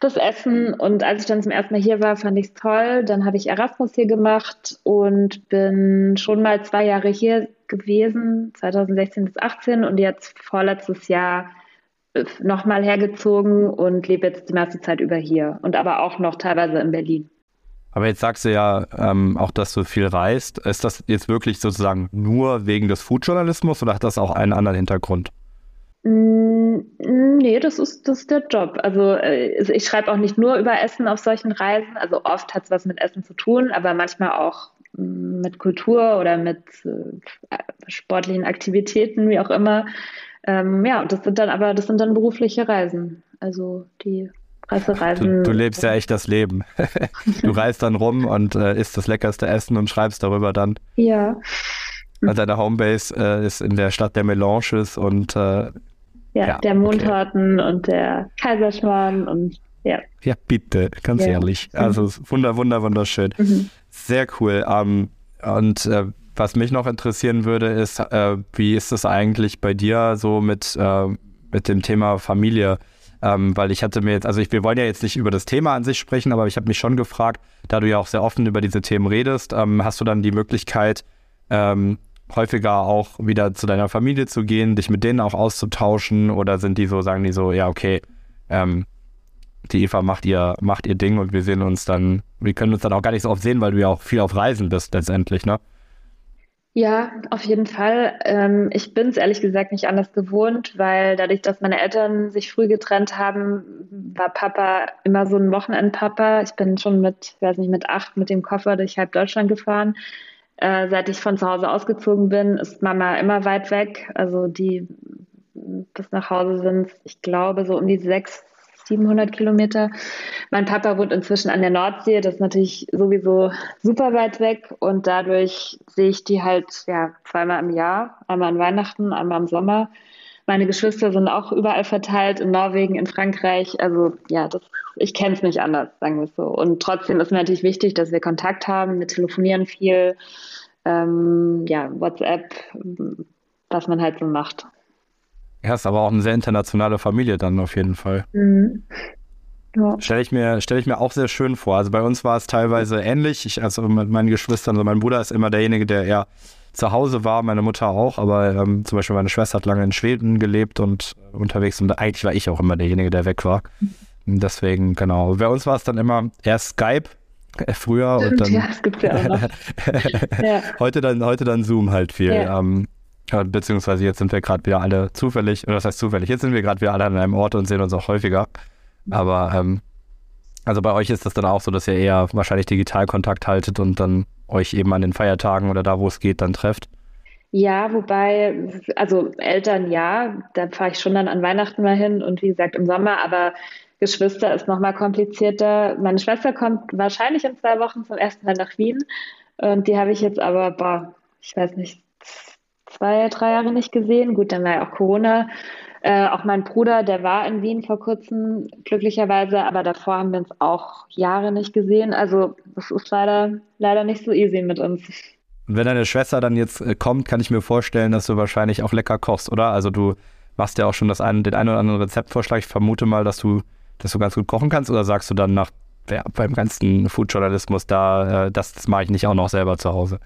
[SPEAKER 1] das Essen. Und als ich dann zum ersten Mal hier war, fand ich es toll. Dann habe ich Erasmus hier gemacht und bin schon mal zwei Jahre hier gewesen, 2016 bis 2018 und jetzt vorletztes Jahr äh, nochmal hergezogen und lebe jetzt die meiste Zeit über hier und aber auch noch teilweise in Berlin.
[SPEAKER 2] Aber jetzt sagst du ja ähm, auch, dass du viel reist. Ist das jetzt wirklich sozusagen nur wegen des Foodjournalismus oder hat das auch einen anderen Hintergrund?
[SPEAKER 1] Mm, nee, das ist, das ist der Job. Also äh, ich schreibe auch nicht nur über Essen auf solchen Reisen. Also oft hat es was mit Essen zu tun, aber manchmal auch mit Kultur oder mit äh, sportlichen Aktivitäten, wie auch immer. Ähm, ja, und das sind dann aber, das sind dann berufliche Reisen. Also die Pressereisen.
[SPEAKER 2] Du, du, lebst ja echt das Leben. du reist dann rum und äh, isst das leckerste Essen und schreibst darüber dann.
[SPEAKER 1] Ja.
[SPEAKER 2] Deine Homebase äh, ist in der Stadt der Melanges und äh,
[SPEAKER 1] ja, ja, der Mondharten okay. und der Kaiserschmarrn und ja.
[SPEAKER 2] Ja, bitte, ganz ja. ehrlich. Also wunder, wunder, wunderschön. Mhm. Sehr cool. Um, ähm, und äh, was mich noch interessieren würde, ist, äh, wie ist es eigentlich bei dir so mit, äh, mit dem Thema Familie? Ähm, weil ich hatte mir jetzt, also ich, wir wollen ja jetzt nicht über das Thema an sich sprechen, aber ich habe mich schon gefragt, da du ja auch sehr offen über diese Themen redest, ähm, hast du dann die Möglichkeit, ähm, häufiger auch wieder zu deiner Familie zu gehen, dich mit denen auch auszutauschen oder sind die so, sagen die so, ja, okay, ähm, die Eva macht ihr, macht ihr Ding und wir sehen uns dann, wir können uns dann auch gar nicht so oft sehen, weil du ja auch viel auf Reisen bist letztendlich, ne?
[SPEAKER 1] Ja, auf jeden Fall. Ähm, ich bin es ehrlich gesagt nicht anders gewohnt, weil dadurch, dass meine Eltern sich früh getrennt haben, war Papa immer so ein Wochenendpapa. Ich bin schon mit, weiß nicht, mit acht mit dem Koffer durch halb Deutschland gefahren. Äh, seit ich von zu Hause ausgezogen bin, ist Mama immer weit weg. Also die bis nach Hause sind, ich glaube, so um die sechs, 700 Kilometer. Mein Papa wohnt inzwischen an der Nordsee, das ist natürlich sowieso super weit weg und dadurch sehe ich die halt ja zweimal im Jahr, einmal an Weihnachten, einmal im Sommer. Meine Geschwister sind auch überall verteilt, in Norwegen, in Frankreich. Also ja, das, ich kenne es nicht anders, sagen wir es so. Und trotzdem ist mir natürlich wichtig, dass wir Kontakt haben. Wir telefonieren viel, ähm, ja, WhatsApp, was man halt so macht.
[SPEAKER 2] Ja, ist aber auch eine sehr internationale Familie dann auf jeden Fall. Mhm. Ja. Stelle ich, mir, stell ich mir auch sehr schön vor. Also bei uns war es teilweise ähnlich. Ich, also mit meinen Geschwistern, also mein Bruder ist immer derjenige, der eher zu Hause war, meine Mutter auch, aber ähm, zum Beispiel meine Schwester hat lange in Schweden gelebt und äh, unterwegs und eigentlich war ich auch immer derjenige, der weg war. Deswegen, genau. Bei uns war es dann immer erst Skype äh, früher und dann. Ja, das gibt's ja auch noch. ja. Heute, dann, heute dann Zoom halt viel. Ja. Ähm, Beziehungsweise jetzt sind wir gerade wieder alle zufällig, oder das heißt zufällig, jetzt sind wir gerade wieder alle an einem Ort und sehen uns auch häufiger. Aber ähm, also bei euch ist das dann auch so, dass ihr eher wahrscheinlich digital Kontakt haltet und dann euch eben an den Feiertagen oder da, wo es geht, dann trefft.
[SPEAKER 1] Ja, wobei, also Eltern ja, da fahre ich schon dann an Weihnachten mal hin und wie gesagt im Sommer, aber Geschwister ist nochmal komplizierter. Meine Schwester kommt wahrscheinlich in zwei Wochen zum ersten Mal nach Wien und die habe ich jetzt aber, boah, ich weiß nicht, zwei, drei Jahre nicht gesehen. Gut, dann war ja auch Corona. Äh, auch mein Bruder, der war in Wien vor kurzem, glücklicherweise, aber davor haben wir uns auch Jahre nicht gesehen. Also es ist leider, leider nicht so easy mit uns.
[SPEAKER 2] Wenn deine Schwester dann jetzt äh, kommt, kann ich mir vorstellen, dass du wahrscheinlich auch lecker kochst, oder? Also du machst ja auch schon das ein, den einen oder anderen Rezeptvorschlag. Ich vermute mal, dass du, dass du ganz gut kochen kannst, oder sagst du dann nach ja, beim ganzen Foodjournalismus da, äh, das, das mache ich nicht auch noch selber zu Hause?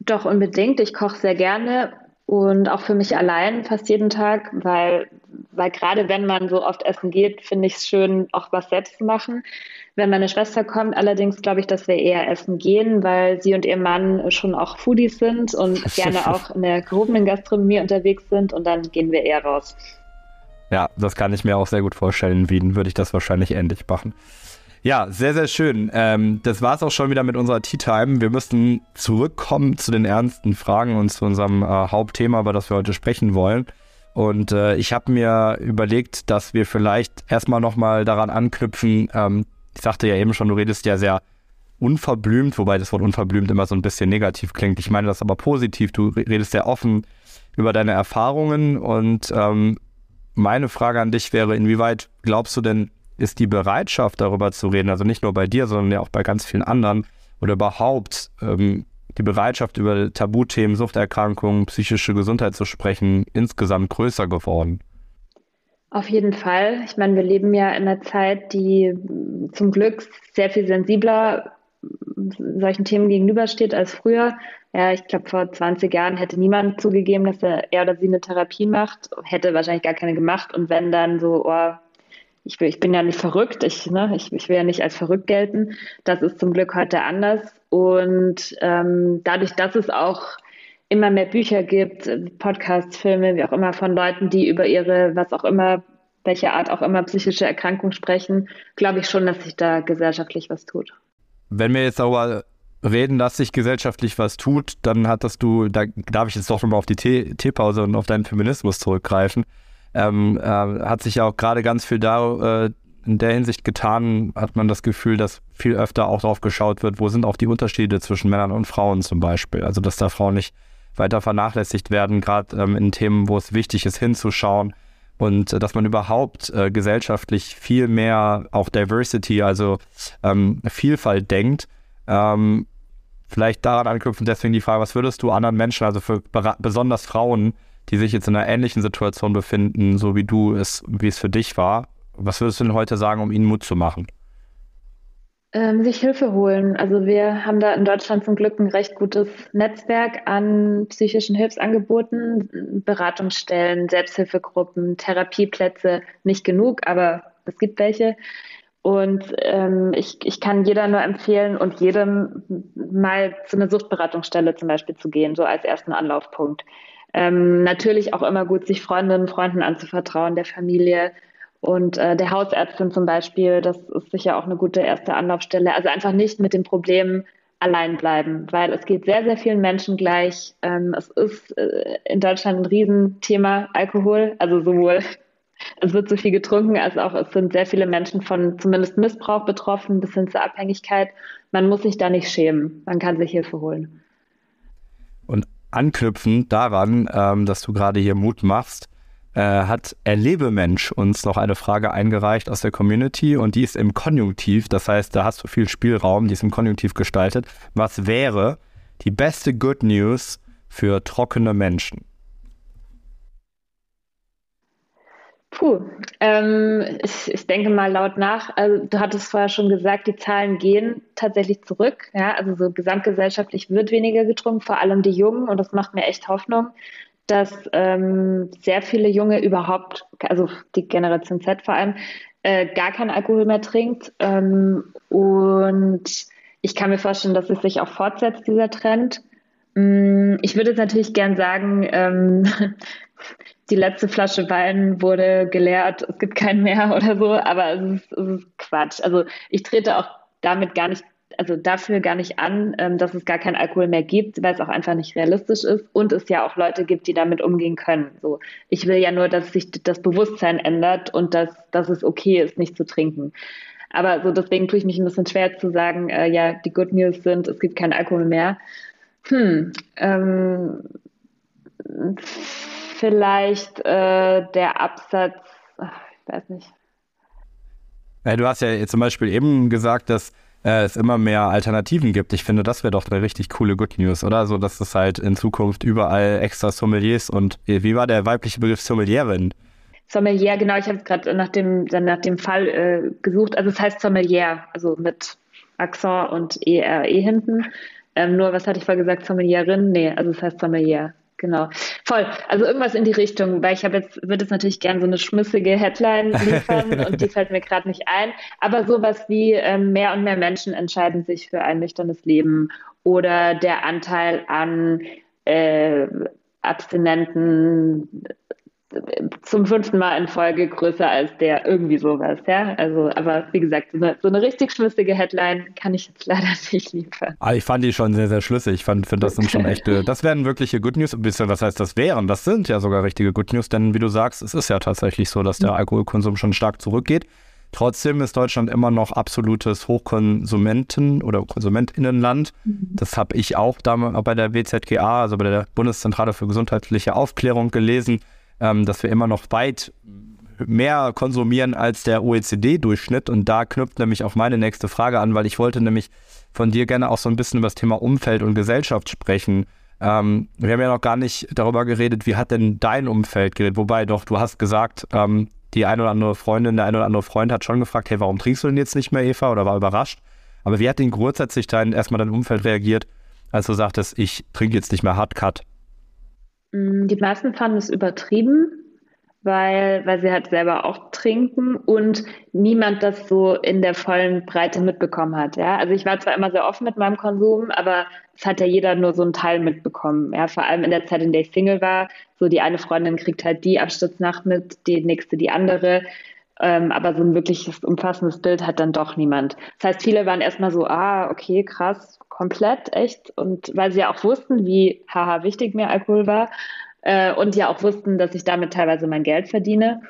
[SPEAKER 1] Doch, unbedingt. Ich koche sehr gerne und auch für mich allein fast jeden Tag, weil, weil gerade wenn man so oft essen geht, finde ich es schön, auch was selbst zu machen. Wenn meine Schwester kommt, allerdings glaube ich, dass wir eher essen gehen, weil sie und ihr Mann schon auch Foodies sind und gerne auch in der gehobenen Gastronomie unterwegs sind und dann gehen wir eher raus.
[SPEAKER 2] Ja, das kann ich mir auch sehr gut vorstellen. In Wien würde ich das wahrscheinlich ähnlich machen. Ja, sehr, sehr schön. Ähm, das war es auch schon wieder mit unserer Tea Time. Wir müssen zurückkommen zu den ernsten Fragen und zu unserem äh, Hauptthema, über das wir heute sprechen wollen. Und äh, ich habe mir überlegt, dass wir vielleicht erstmal nochmal daran anknüpfen. Ähm, ich sagte ja eben schon, du redest ja sehr unverblümt, wobei das Wort unverblümt immer so ein bisschen negativ klingt. Ich meine das aber positiv. Du redest sehr offen über deine Erfahrungen und ähm, meine Frage an dich wäre, inwieweit glaubst du denn, ist die Bereitschaft, darüber zu reden, also nicht nur bei dir, sondern ja auch bei ganz vielen anderen oder überhaupt ähm, die Bereitschaft, über Tabuthemen, Suchterkrankungen, psychische Gesundheit zu sprechen, insgesamt größer geworden?
[SPEAKER 1] Auf jeden Fall. Ich meine, wir leben ja in einer Zeit, die zum Glück sehr viel sensibler solchen Themen gegenübersteht als früher. Ja, ich glaube, vor 20 Jahren hätte niemand zugegeben, dass er, er oder sie eine Therapie macht, hätte wahrscheinlich gar keine gemacht. Und wenn dann so, oh, ich, ich bin ja nicht verrückt, ich, ne, ich, ich will ja nicht als verrückt gelten. Das ist zum Glück heute anders. Und ähm, dadurch, dass es auch immer mehr Bücher gibt, Podcasts, Filme, wie auch immer, von Leuten, die über ihre, was auch immer, welche Art auch immer psychische Erkrankung sprechen, glaube ich schon, dass sich da gesellschaftlich was tut.
[SPEAKER 2] Wenn wir jetzt darüber reden, dass sich gesellschaftlich was tut, dann hattest du, da darf ich jetzt doch nochmal auf die Teepause und auf deinen Feminismus zurückgreifen ähm, äh, hat sich ja auch gerade ganz viel da äh, in der Hinsicht getan, hat man das Gefühl, dass viel öfter auch darauf geschaut wird, wo sind auch die Unterschiede zwischen Männern und Frauen zum Beispiel. Also dass da Frauen nicht weiter vernachlässigt werden, gerade ähm, in Themen, wo es wichtig ist, hinzuschauen und äh, dass man überhaupt äh, gesellschaftlich viel mehr auch Diversity, also ähm, Vielfalt denkt. Ähm, vielleicht daran anknüpfen, deswegen die Frage, was würdest du anderen Menschen, also für besonders Frauen, die sich jetzt in einer ähnlichen Situation befinden, so wie du es, wie es für dich war. Was würdest du denn heute sagen, um ihnen Mut zu machen?
[SPEAKER 1] Ähm, sich Hilfe holen. Also wir haben da in Deutschland zum Glück ein recht gutes Netzwerk an psychischen Hilfsangeboten, Beratungsstellen, Selbsthilfegruppen, Therapieplätze. Nicht genug, aber es gibt welche. Und ähm, ich, ich kann jeder nur empfehlen und jedem mal zu einer Suchtberatungsstelle zum Beispiel zu gehen, so als ersten Anlaufpunkt. Ähm, natürlich auch immer gut, sich Freundinnen und Freunden anzuvertrauen, der Familie und äh, der Hausärztin zum Beispiel. Das ist sicher auch eine gute erste Anlaufstelle. Also einfach nicht mit dem Problem allein bleiben, weil es geht sehr, sehr vielen Menschen gleich. Ähm, es ist äh, in Deutschland ein Riesenthema Alkohol, also sowohl es wird so viel getrunken, als auch es sind sehr viele Menschen von zumindest Missbrauch betroffen, bis hin zur Abhängigkeit. Man muss sich da nicht schämen. Man kann sich Hilfe holen.
[SPEAKER 2] Anknüpfend daran, ähm, dass du gerade hier Mut machst, äh, hat Erlebemensch uns noch eine Frage eingereicht aus der Community und die ist im Konjunktiv. Das heißt, da hast du viel Spielraum, die ist im Konjunktiv gestaltet. Was wäre die beste Good News für trockene Menschen?
[SPEAKER 1] Puh, ähm, ich, ich denke mal laut nach. Also du hattest vorher schon gesagt, die Zahlen gehen tatsächlich zurück. Ja, also so gesamtgesellschaftlich wird weniger getrunken, vor allem die Jungen. Und das macht mir echt Hoffnung, dass ähm, sehr viele Junge überhaupt, also die Generation Z vor allem, äh, gar keinen Alkohol mehr trinkt. Ähm, und ich kann mir vorstellen, dass es sich auch fortsetzt, dieser Trend. Mm, ich würde jetzt natürlich gern sagen, ähm, die letzte Flasche Wein wurde geleert, es gibt keinen mehr oder so, aber es ist, es ist Quatsch. Also ich trete auch damit gar nicht, also dafür gar nicht an, ähm, dass es gar keinen Alkohol mehr gibt, weil es auch einfach nicht realistisch ist und es ja auch Leute gibt, die damit umgehen können. So, ich will ja nur, dass sich das Bewusstsein ändert und dass, dass es okay ist, nicht zu trinken. Aber so deswegen tue ich mich ein bisschen schwer zu sagen, äh, ja, die Good News sind, es gibt keinen Alkohol mehr. Hm, ähm, vielleicht äh, der Absatz, ach, ich weiß nicht.
[SPEAKER 2] Ja, du hast ja zum Beispiel eben gesagt, dass äh, es immer mehr Alternativen gibt. Ich finde, das wäre doch eine richtig coole Good News, oder? So, dass es halt in Zukunft überall extra Sommeliers und äh, wie war der weibliche Begriff Sommelierin?
[SPEAKER 1] Sommelier, genau, ich habe gerade nach dem, nach dem Fall äh, gesucht. Also es heißt Sommelier, also mit Accent und ERE -E hinten. Ähm, nur, was hatte ich vorher gesagt, Sommelierin? Nee, also es heißt Sommelier. Genau, voll. Also irgendwas in die Richtung, weil ich habe jetzt, würde jetzt natürlich gerne so eine schmissige Headline liefern und die fällt mir gerade nicht ein. Aber sowas wie ähm, mehr und mehr Menschen entscheiden sich für ein nüchternes Leben oder der Anteil an äh, Abstinenten zum fünften Mal in Folge größer als der irgendwie sowas, ja. Also, aber wie gesagt, so eine, so eine richtig schlüssige Headline kann ich jetzt leider nicht liefern.
[SPEAKER 2] Ah, ich fand die schon sehr, sehr schlüssig. Ich fand, finde, das sind schon echte, das wären wirkliche Good News. Was heißt das wären? Das sind ja sogar richtige Good News, denn wie du sagst, es ist ja tatsächlich so, dass der Alkoholkonsum schon stark zurückgeht. Trotzdem ist Deutschland immer noch absolutes Hochkonsumenten- oder Konsumentinnenland. Mhm. Das habe ich auch da bei der WZGA, also bei der Bundeszentrale für gesundheitliche Aufklärung gelesen ähm, dass wir immer noch weit mehr konsumieren als der OECD-Durchschnitt. Und da knüpft nämlich auch meine nächste Frage an, weil ich wollte nämlich von dir gerne auch so ein bisschen über das Thema Umfeld und Gesellschaft sprechen. Ähm, wir haben ja noch gar nicht darüber geredet, wie hat denn dein Umfeld geredet? Wobei doch, du hast gesagt, ähm, die eine oder andere Freundin, der eine oder andere Freund hat schon gefragt, hey, warum trinkst du denn jetzt nicht mehr, Eva? Oder war überrascht. Aber wie hat denn grundsätzlich dein, erstmal dein Umfeld reagiert, als du sagtest, ich trinke jetzt nicht mehr Hardcut?
[SPEAKER 1] Mm, die meisten fanden es übertrieben, weil, weil sie halt selber auch trinken und niemand das so in der vollen Breite mitbekommen hat. Ja? Also ich war zwar immer sehr offen mit meinem Konsum, aber es hat ja jeder nur so einen Teil mitbekommen. Ja? Vor allem in der Zeit, in der ich Single war. So die eine Freundin kriegt halt die Abstürznacht mit, die nächste die andere. Ähm, aber so ein wirkliches umfassendes Bild hat dann doch niemand. Das heißt, viele waren erstmal so, ah, okay, krass, komplett, echt. Und weil sie ja auch wussten, wie haha wichtig mir Alkohol war äh, und ja auch wussten, dass ich damit teilweise mein Geld verdiene.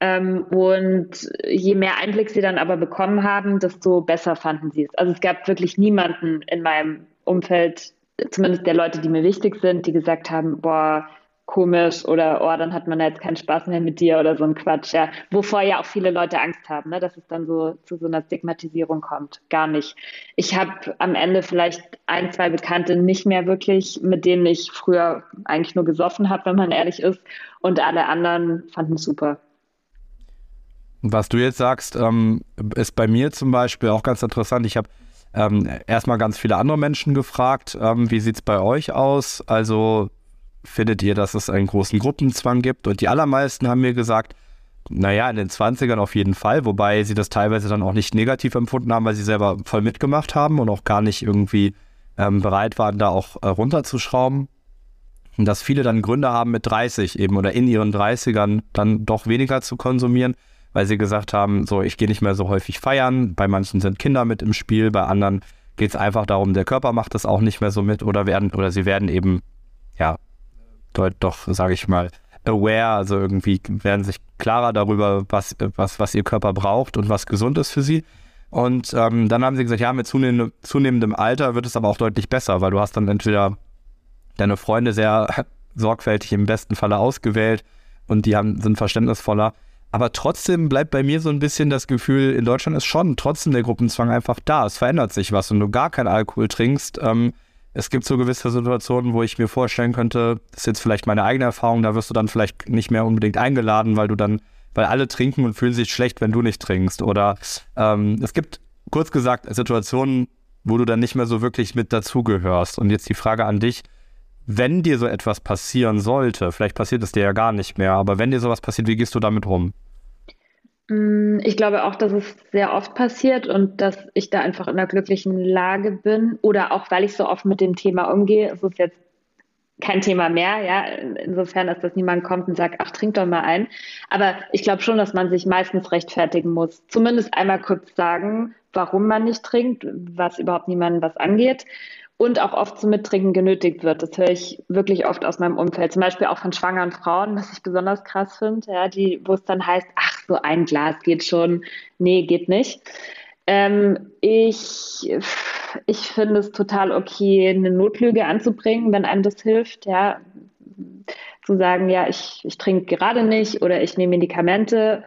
[SPEAKER 1] Ähm, und je mehr Einblick sie dann aber bekommen haben, desto besser fanden sie es. Also es gab wirklich niemanden in meinem Umfeld, zumindest der Leute, die mir wichtig sind, die gesagt haben, boah, komisch oder oh, dann hat man jetzt keinen Spaß mehr mit dir oder so ein Quatsch, ja. Wovor ja auch viele Leute Angst haben, ne? dass es dann so zu so einer Stigmatisierung kommt. Gar nicht. Ich habe am Ende vielleicht ein, zwei Bekannte nicht mehr wirklich, mit denen ich früher eigentlich nur gesoffen habe, wenn man ehrlich ist. Und alle anderen fanden es super.
[SPEAKER 2] Was du jetzt sagst, ähm, ist bei mir zum Beispiel auch ganz interessant. Ich habe ähm, erstmal ganz viele andere Menschen gefragt, ähm, wie sieht es bei euch aus? Also findet ihr, dass es einen großen Gruppenzwang gibt? Und die allermeisten haben mir gesagt, naja, in den 20ern auf jeden Fall, wobei sie das teilweise dann auch nicht negativ empfunden haben, weil sie selber voll mitgemacht haben und auch gar nicht irgendwie ähm, bereit waren, da auch äh, runterzuschrauben. Und dass viele dann Gründe haben mit 30 eben oder in ihren 30ern dann doch weniger zu konsumieren, weil sie gesagt haben, so, ich gehe nicht mehr so häufig feiern. Bei manchen sind Kinder mit im Spiel, bei anderen geht es einfach darum, der Körper macht das auch nicht mehr so mit oder werden, oder sie werden eben, ja, doch, sage ich mal, aware, also irgendwie werden sich klarer darüber, was, was, was ihr Körper braucht und was gesund ist für sie. Und ähm, dann haben sie gesagt, ja, mit zunehmendem, zunehmendem Alter wird es aber auch deutlich besser, weil du hast dann entweder deine Freunde sehr sorgfältig im besten Falle ausgewählt und die haben, sind verständnisvoller. Aber trotzdem bleibt bei mir so ein bisschen das Gefühl, in Deutschland ist schon trotzdem der Gruppenzwang einfach da. Es verändert sich was. Wenn du gar keinen Alkohol trinkst, ähm, es gibt so gewisse Situationen, wo ich mir vorstellen könnte, das ist jetzt vielleicht meine eigene Erfahrung, da wirst du dann vielleicht nicht mehr unbedingt eingeladen, weil du dann, weil alle trinken und fühlen sich schlecht, wenn du nicht trinkst. Oder ähm, es gibt kurz gesagt Situationen, wo du dann nicht mehr so wirklich mit dazugehörst. Und jetzt die Frage an dich, wenn dir so etwas passieren sollte, vielleicht passiert es dir ja gar nicht mehr, aber wenn dir sowas passiert, wie gehst du damit rum?
[SPEAKER 1] Mm, ich glaube auch, dass es sehr oft passiert und dass ich da einfach in einer glücklichen Lage bin oder auch, weil ich so oft mit dem Thema umgehe. Es ist jetzt kein Thema mehr, ja, insofern, dass das niemand kommt und sagt, ach, trink doch mal ein. Aber ich glaube schon, dass man sich meistens rechtfertigen muss. Zumindest einmal kurz sagen, warum man nicht trinkt, was überhaupt niemandem was angeht und auch oft zum Mittrinken genötigt wird. Das höre ich wirklich oft aus meinem Umfeld. Zum Beispiel auch von schwangeren Frauen, was ich besonders krass finde, ja, die, wo es dann heißt, ach, so ein Glas geht schon. Nee, geht nicht. Ähm, ich, ich finde es total okay, eine Notlüge anzubringen, wenn einem das hilft, ja. Zu sagen, ja, ich, ich trinke gerade nicht oder ich nehme Medikamente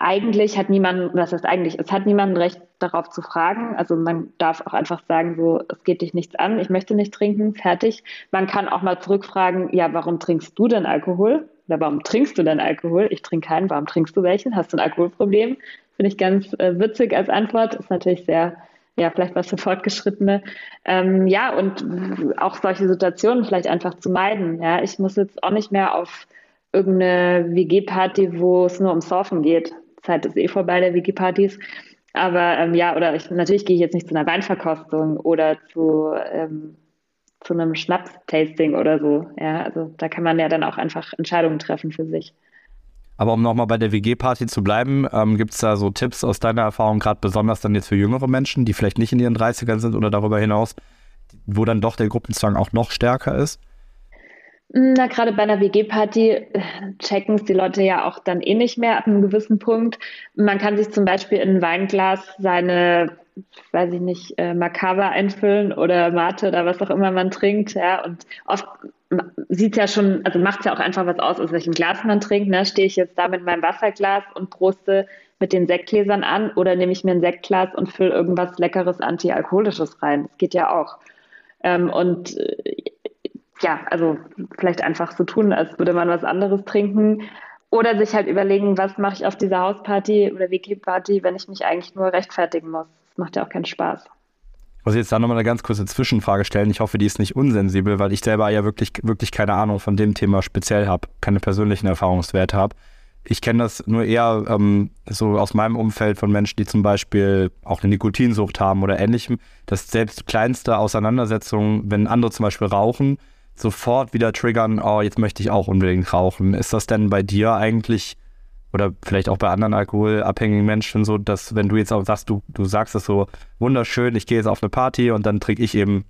[SPEAKER 1] eigentlich hat niemand, was heißt eigentlich, es hat niemand Recht darauf zu fragen. Also man darf auch einfach sagen, so, es geht dich nichts an, ich möchte nicht trinken, fertig. Man kann auch mal zurückfragen, ja, warum trinkst du denn Alkohol? Oder warum trinkst du denn Alkohol? Ich trinke keinen, warum trinkst du welchen? Hast du ein Alkoholproblem? Finde ich ganz äh, witzig als Antwort. Ist natürlich sehr, ja, vielleicht was für Fortgeschrittene. Ähm, ja, und auch solche Situationen vielleicht einfach zu meiden. Ja, ich muss jetzt auch nicht mehr auf irgendeine WG-Party, wo es nur um Surfen geht. Zeit ist eh vorbei der WG-Partys. Aber ähm, ja, oder ich, natürlich gehe ich jetzt nicht zu einer Weinverkostung oder zu, ähm, zu einem Schnaps-Tasting oder so. Ja, also da kann man ja dann auch einfach Entscheidungen treffen für sich.
[SPEAKER 2] Aber um nochmal bei der WG-Party zu bleiben, ähm, gibt es da so Tipps aus deiner Erfahrung, gerade besonders dann jetzt für jüngere Menschen, die vielleicht nicht in ihren 30ern sind oder darüber hinaus, wo dann doch der Gruppenzwang auch noch stärker ist?
[SPEAKER 1] Na, gerade bei einer WG-Party äh, checken es die Leute ja auch dann eh nicht mehr ab einem gewissen Punkt. Man kann sich zum Beispiel in ein Weinglas seine, weiß ich nicht, äh, Makava einfüllen oder Mate oder was auch immer man trinkt, ja. Und oft sieht ja schon, also macht ja auch einfach was aus, aus welchem Glas man trinkt. Ne? Stehe ich jetzt da mit meinem Wasserglas und proste mit den Sektgläsern an oder nehme ich mir ein Sektglas und fülle irgendwas Leckeres Antialkoholisches rein? Das geht ja auch. Ähm, und äh, ja, also vielleicht einfach so tun, als würde man was anderes trinken. Oder sich halt überlegen, was mache ich auf dieser Hausparty oder WG-Party, wenn ich mich eigentlich nur rechtfertigen muss. Das macht ja auch keinen Spaß.
[SPEAKER 2] Ich muss jetzt da nochmal eine ganz kurze Zwischenfrage stellen. Ich hoffe, die ist nicht unsensibel, weil ich selber ja wirklich, wirklich keine Ahnung von dem Thema speziell habe, keine persönlichen Erfahrungswerte habe. Ich kenne das nur eher ähm, so aus meinem Umfeld von Menschen, die zum Beispiel auch eine Nikotinsucht haben oder ähnlichem, dass selbst kleinste Auseinandersetzungen, wenn andere zum Beispiel rauchen, sofort wieder triggern, oh, jetzt möchte ich auch unbedingt rauchen. Ist das denn bei dir eigentlich oder vielleicht auch bei anderen alkoholabhängigen Menschen so, dass wenn du jetzt auch sagst, du, du sagst es so wunderschön, ich gehe jetzt auf eine Party und dann trinke ich eben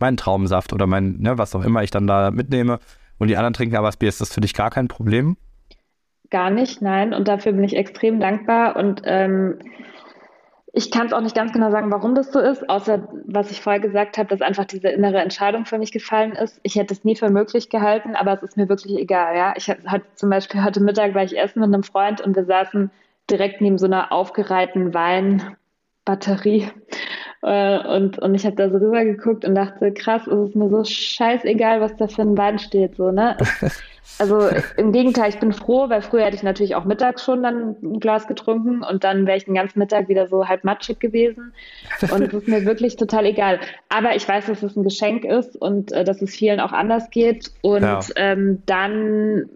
[SPEAKER 2] meinen Traubensaft oder mein, ne, was auch immer ich dann da mitnehme und die anderen trinken aber das Bier, ist das für dich gar kein Problem?
[SPEAKER 1] Gar nicht, nein. Und dafür bin ich extrem dankbar und ähm, Ich kann es auch nicht ganz genau sagen, warum das so ist, außer was ich vorher gesagt habe, dass einfach diese innere Entscheidung für mich gefallen ist. Ich hätte es nie für möglich gehalten, aber es ist mir wirklich egal. Ja, ich hatte zum Beispiel heute Mittag war ich essen mit einem Freund und wir saßen direkt neben so einer aufgereihten Weinbatterie äh, und, und ich habe da so rüber geguckt und dachte, krass, es ist mir so scheißegal, was da für ein Wein steht, so, ne? Also im Gegenteil, ich bin froh, weil früher hätte ich natürlich auch mittags schon dann ein Glas getrunken und dann wäre ich den ganzen Mittag wieder so halb matschig gewesen. Und es ist mir wirklich total egal. Aber ich weiß, dass es ein Geschenk ist und äh, dass es vielen auch anders geht. Und ja. ähm, dann,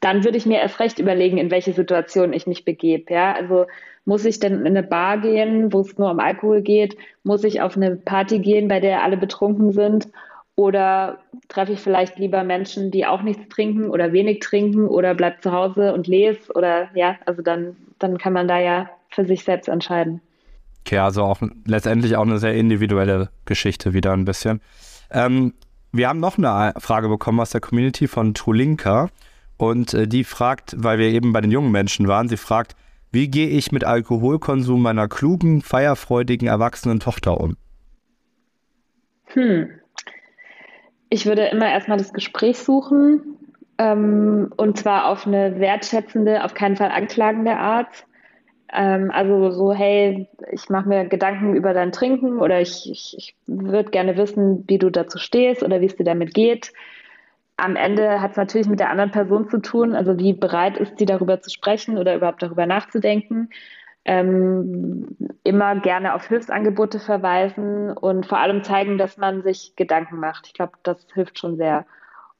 [SPEAKER 1] dann würde ich mir erst recht überlegen, in welche Situation ich mich begebe. Ja, also muss ich denn in eine Bar gehen, wo es nur um Alkohol geht? Muss ich auf eine Party gehen, bei der alle betrunken sind? Oder treffe ich vielleicht lieber Menschen, die auch nichts trinken oder wenig trinken oder bleib zu Hause und lese? Oder ja, also dann, dann kann man da ja für sich selbst entscheiden.
[SPEAKER 2] Okay, also auch letztendlich auch eine sehr individuelle Geschichte wieder ein bisschen. Ähm, wir haben noch eine Frage bekommen aus der Community von Trulinka und äh, die fragt, weil wir eben bei den jungen Menschen waren, sie fragt, wie gehe ich mit Alkoholkonsum meiner klugen, feierfreudigen, erwachsenen Tochter um?
[SPEAKER 1] Hm. Ich würde immer erstmal das Gespräch suchen ähm, und zwar auf eine wertschätzende, auf keinen Fall anklagende Art. Ähm, also so, hey, ich mache mir Gedanken über dein Trinken oder ich, ich, ich würde gerne wissen, wie du dazu stehst oder wie es dir damit geht am Ende hat es natürlich mit der anderen Person zu tun, also wie bereit ist sie darüber zu sprechen oder überhaupt darüber nachzudenken. Ähm, immer gerne auf Hilfsangebote verweisen und vor allem zeigen, dass man sich Gedanken macht. Ich glaube, das hilft schon sehr.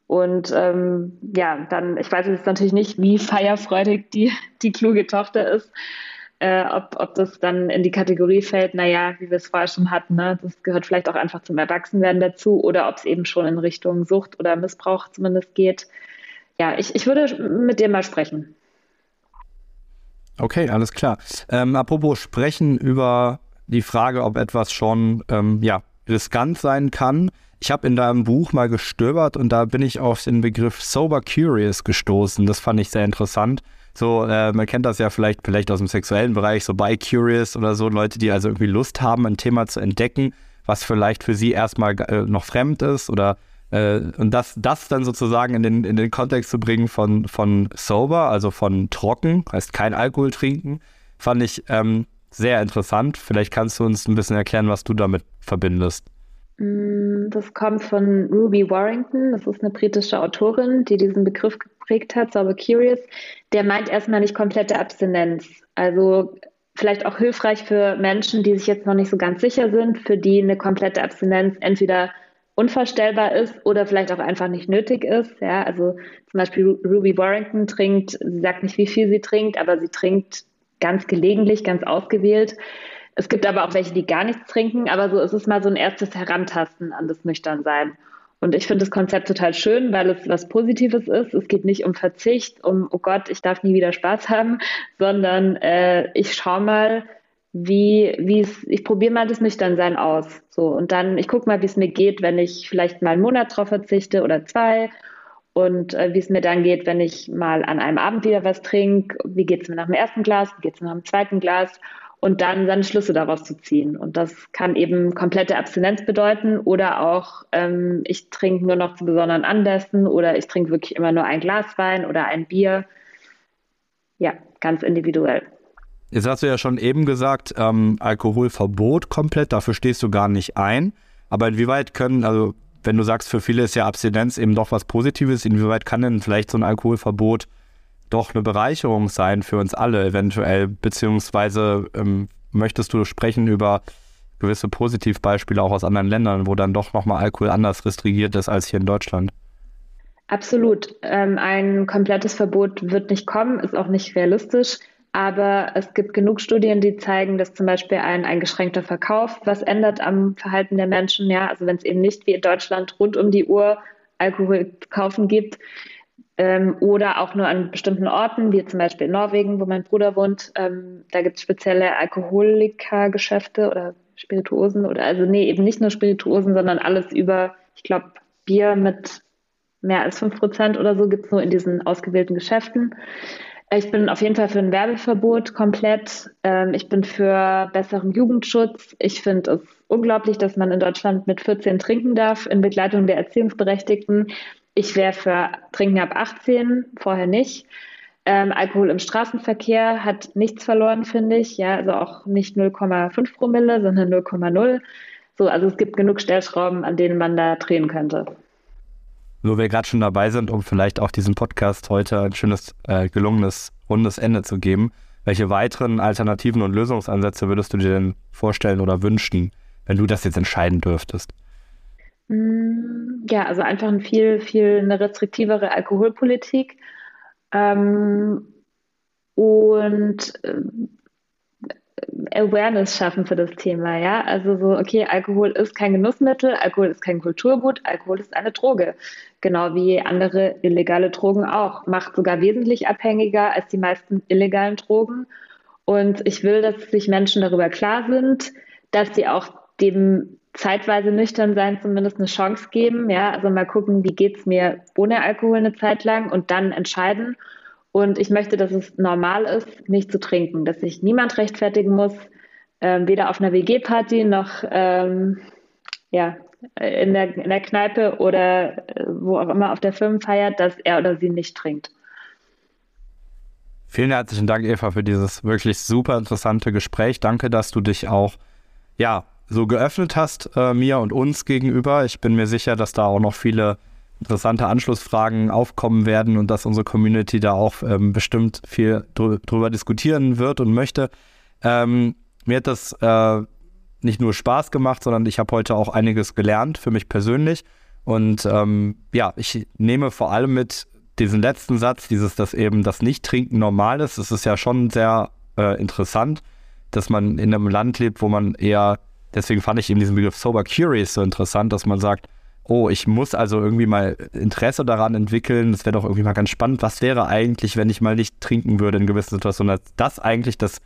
[SPEAKER 1] Und ähm, ja, dann, ich weiß jetzt natürlich nicht, wie feierfreudig die, die kluge Tochter ist äh, ob, ob das dann in die Kategorie fällt, naja, wie wir es vorher schon hatten, ne? das gehört vielleicht auch einfach zum Erwachsenwerden dazu oder ob es eben schon in Richtung Sucht oder Missbrauch zumindest geht. Ja, ich, ich würde mit dir mal sprechen.
[SPEAKER 2] Okay, alles klar. Ähm, apropos sprechen über die Frage, ob etwas schon ähm, ja, riskant sein kann. Ich habe in deinem Buch mal gestöbert und da bin ich auf den Begriff Sober Curious gestoßen. Das fand ich sehr interessant. So, äh, man kennt das ja vielleicht, vielleicht aus dem sexuellen Bereich, so bi-curious oder so, Leute, die also irgendwie Lust haben, ein Thema zu entdecken, was vielleicht für sie erstmal äh, noch fremd ist oder äh, und das, das dann sozusagen in den, in den Kontext zu bringen von, von sober, also von trocken, heißt kein Alkohol trinken, fand ich ähm, sehr interessant. Vielleicht kannst du uns ein bisschen erklären, was du damit verbindest.
[SPEAKER 1] Mm, das kommt von Ruby Warrington. Das ist eine britische Autorin, die diesen Begriff geprägt hat, Sober Curious, der meint erstmal nicht komplette Abstinenz. Also vielleicht auch hilfreich für Menschen, die sich jetzt noch nicht so ganz sicher sind, für die eine komplette Abstinenz entweder unvorstellbar ist oder vielleicht auch einfach nicht nötig ist. Ja, also zum Beispiel Ruby Warrington trinkt, sie sagt nicht, wie viel sie trinkt, aber sie trinkt ganz gelegentlich, ganz ausgewählt. Es gibt aber auch welche, die gar nichts trinken, aber so ist es mal so ein erstes Herantasten an das Nüchternsein. Und ich finde das Konzept total schön, weil es was Positives ist. Es geht nicht um Verzicht, um, oh Gott, ich darf nie wieder Spaß haben, sondern äh, ich schaue mal, wie, wie es, ich probiere mal das Nüchternsein aus. So, und dann, ich gucke mal, wie es mir geht, wenn ich vielleicht mal einen Monat drauf verzichte oder zwei. Und äh, wie es mir dann geht, wenn ich mal an einem Abend wieder was trinke. Wie geht es mir nach dem ersten Glas? Wie geht es mir nach dem zweiten Glas? und dann seine Schlüsse daraus zu ziehen. Und das kann eben komplette Abstinenz bedeuten oder auch, ähm, ich trinke nur noch zu besonderen Anlässen oder ich trinke wirklich immer nur ein Glas Wein oder ein Bier. Ja, ganz individuell.
[SPEAKER 2] Jetzt hast du ja schon eben gesagt, ähm, Alkoholverbot komplett, dafür stehst du gar nicht ein. Aber inwieweit können, also wenn du sagst, für viele ist ja Abstinenz eben doch was Positives, inwieweit kann denn vielleicht so ein Alkoholverbot doch eine Bereicherung sein für uns alle eventuell, beziehungsweise ähm, möchtest du sprechen über gewisse Positivbeispiele auch aus anderen Ländern, wo dann doch nochmal Alkohol anders restrigiert ist als hier in Deutschland?
[SPEAKER 1] Absolut. Ähm, ein komplettes Verbot wird nicht kommen, ist auch nicht realistisch. Aber es gibt genug Studien, die zeigen, dass zum Beispiel ein eingeschränkter Verkauf was ändert am Verhalten der Menschen. Ja, also wenn es eben nicht wie in Deutschland rund um die Uhr Alkohol kaufen gibt, ähm, oder auch nur an bestimmten Orten, wie zum Beispiel in Norwegen, wo mein Bruder wohnt. Ähm, da gibt es spezielle Alkoholikergeschäfte oder Spirituosen oder also nee, eben nicht nur Spirituosen, sondern alles über, ich glaube, Bier mit mehr als 5% oder so gibt es nur in diesen ausgewählten Geschäften. Ich bin auf jeden Fall für ein Werbeverbot komplett. Ähm, ich bin für besseren Jugendschutz. Ich finde es unglaublich, dass man in Deutschland mit 14 trinken darf in Begleitung der Erziehungsberechtigten. Ich wäre für Trinken ab 18, vorher nicht. Ähm, Alkohol im Straßenverkehr hat nichts verloren, finde ich. Ja, also auch nicht 0,5 Promille, sondern 0,0. So, also es gibt genug Stellschrauben, an denen man da drehen könnte.
[SPEAKER 2] Wo wir gerade schon dabei sind, um vielleicht auch diesem Podcast heute ein schönes, äh, gelungenes, rundes Ende zu geben. Welche weiteren Alternativen und Lösungsansätze würdest du dir denn vorstellen oder wünschen, wenn du das jetzt entscheiden dürftest?
[SPEAKER 1] Mm, ja, also einfach ein viel, viel eine restriktivere Alkoholpolitik ähm, und äh, Awareness schaffen für das Thema, ja. Also so, okay, Alkohol ist kein Genussmittel, Alkohol ist kein Kulturgut, Alkohol ist eine Droge. Genau wie andere illegale Drogen auch. Macht sogar wesentlich abhängiger als die meisten illegalen Drogen. Und ich will, dass sich Menschen darüber klar sind, dass sie auch dem zeitweise nüchtern sein zumindest eine Chance geben. Ja, also mal gucken, wie geht's mir ohne Alkohol eine Zeit lang und dann entscheiden. Und ich möchte, dass es normal ist, nicht zu trinken, dass sich niemand rechtfertigen muss, ähm, weder auf einer WG-Party noch ähm, ja, in, der, in der Kneipe oder äh, wo auch immer auf der Firmenfeier, dass er oder sie nicht trinkt.
[SPEAKER 2] Vielen herzlichen Dank, Eva, für dieses wirklich super interessante Gespräch. Danke, dass du dich auch ja, so geöffnet hast äh, mir und uns gegenüber. Ich bin mir sicher, dass da auch noch viele interessante Anschlussfragen aufkommen werden und dass unsere Community da auch ähm, bestimmt viel drü drüber diskutieren wird und möchte. Ähm, mir hat das äh, nicht nur Spaß gemacht, sondern ich habe heute auch einiges gelernt für mich persönlich. Und ähm, ja, ich nehme vor allem mit diesen letzten Satz, dieses, dass eben das Nicht-Trinken normal ist. Das ist ja schon sehr äh, interessant, dass man in einem Land lebt, wo man eher, deswegen fand ich eben diesen Begriff Sober Curious so interessant, dass man sagt, oh, ich muss also irgendwie mal Interesse daran entwickeln. Das wäre doch irgendwie mal ganz spannend. Was wäre eigentlich, wenn ich mal nicht trinken würde in gewissen Situationen? Dass das eigentlich das,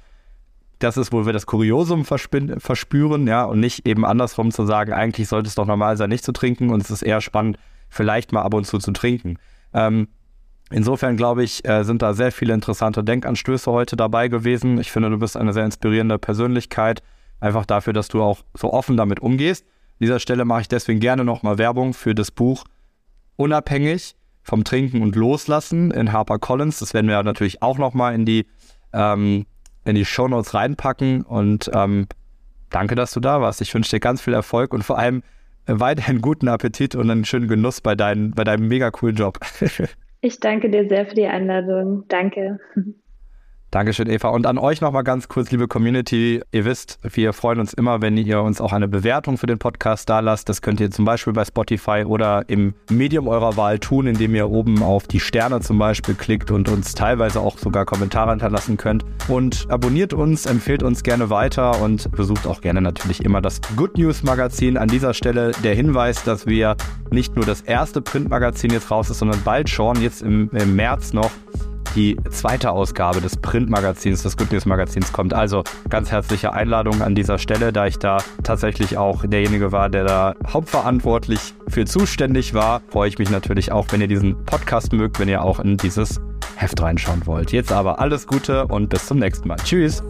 [SPEAKER 2] das ist, wo wir das Kuriosum verspüren, ja, und nicht eben andersrum zu sagen, eigentlich sollte es doch normal sein, nicht zu trinken und es ist eher spannend, vielleicht mal ab und zu zu trinken. Ähm, insofern glaube ich, äh, sind da sehr viele interessante Denkanstöße heute dabei gewesen. Ich finde, du bist eine sehr inspirierende Persönlichkeit, einfach dafür, dass du auch so offen damit umgehst dieser Stelle mache ich deswegen gerne nochmal Werbung für das Buch Unabhängig vom Trinken und Loslassen in HarperCollins. Das werden wir natürlich auch nochmal in die, ähm, in die Shownotes reinpacken. Und ähm, danke, dass du da warst. Ich wünsche dir ganz viel Erfolg und vor allem weiterhin guten Appetit und einen schönen Genuss bei, dein, bei deinem mega coolen Job.
[SPEAKER 1] ich danke dir sehr für die Einladung. Danke.
[SPEAKER 2] Dankeschön, Eva. Und an euch nochmal ganz kurz, liebe Community. Ihr wisst, wir freuen uns immer, wenn ihr uns auch eine Bewertung für den Podcast da lasst. Das könnt ihr zum Beispiel bei Spotify oder im Medium eurer Wahl tun, indem ihr oben auf die Sterne zum Beispiel klickt und uns teilweise auch sogar Kommentare hinterlassen könnt. Und abonniert uns, empfehlt uns gerne weiter und besucht auch gerne natürlich immer das Good News Magazin. An dieser Stelle der Hinweis, dass wir nicht nur das erste Printmagazin jetzt raus ist, sondern bald schon, jetzt im, im März noch, die zweite Ausgabe des Printmagazins, des Good News Magazins kommt. Also ganz herzliche Einladung an dieser Stelle, da ich da tatsächlich auch derjenige war, der da hauptverantwortlich für zuständig war. Freue ich mich natürlich auch, wenn ihr diesen Podcast mögt, wenn ihr auch in dieses Heft reinschauen wollt. Jetzt aber alles Gute und bis zum nächsten Mal. Tschüss.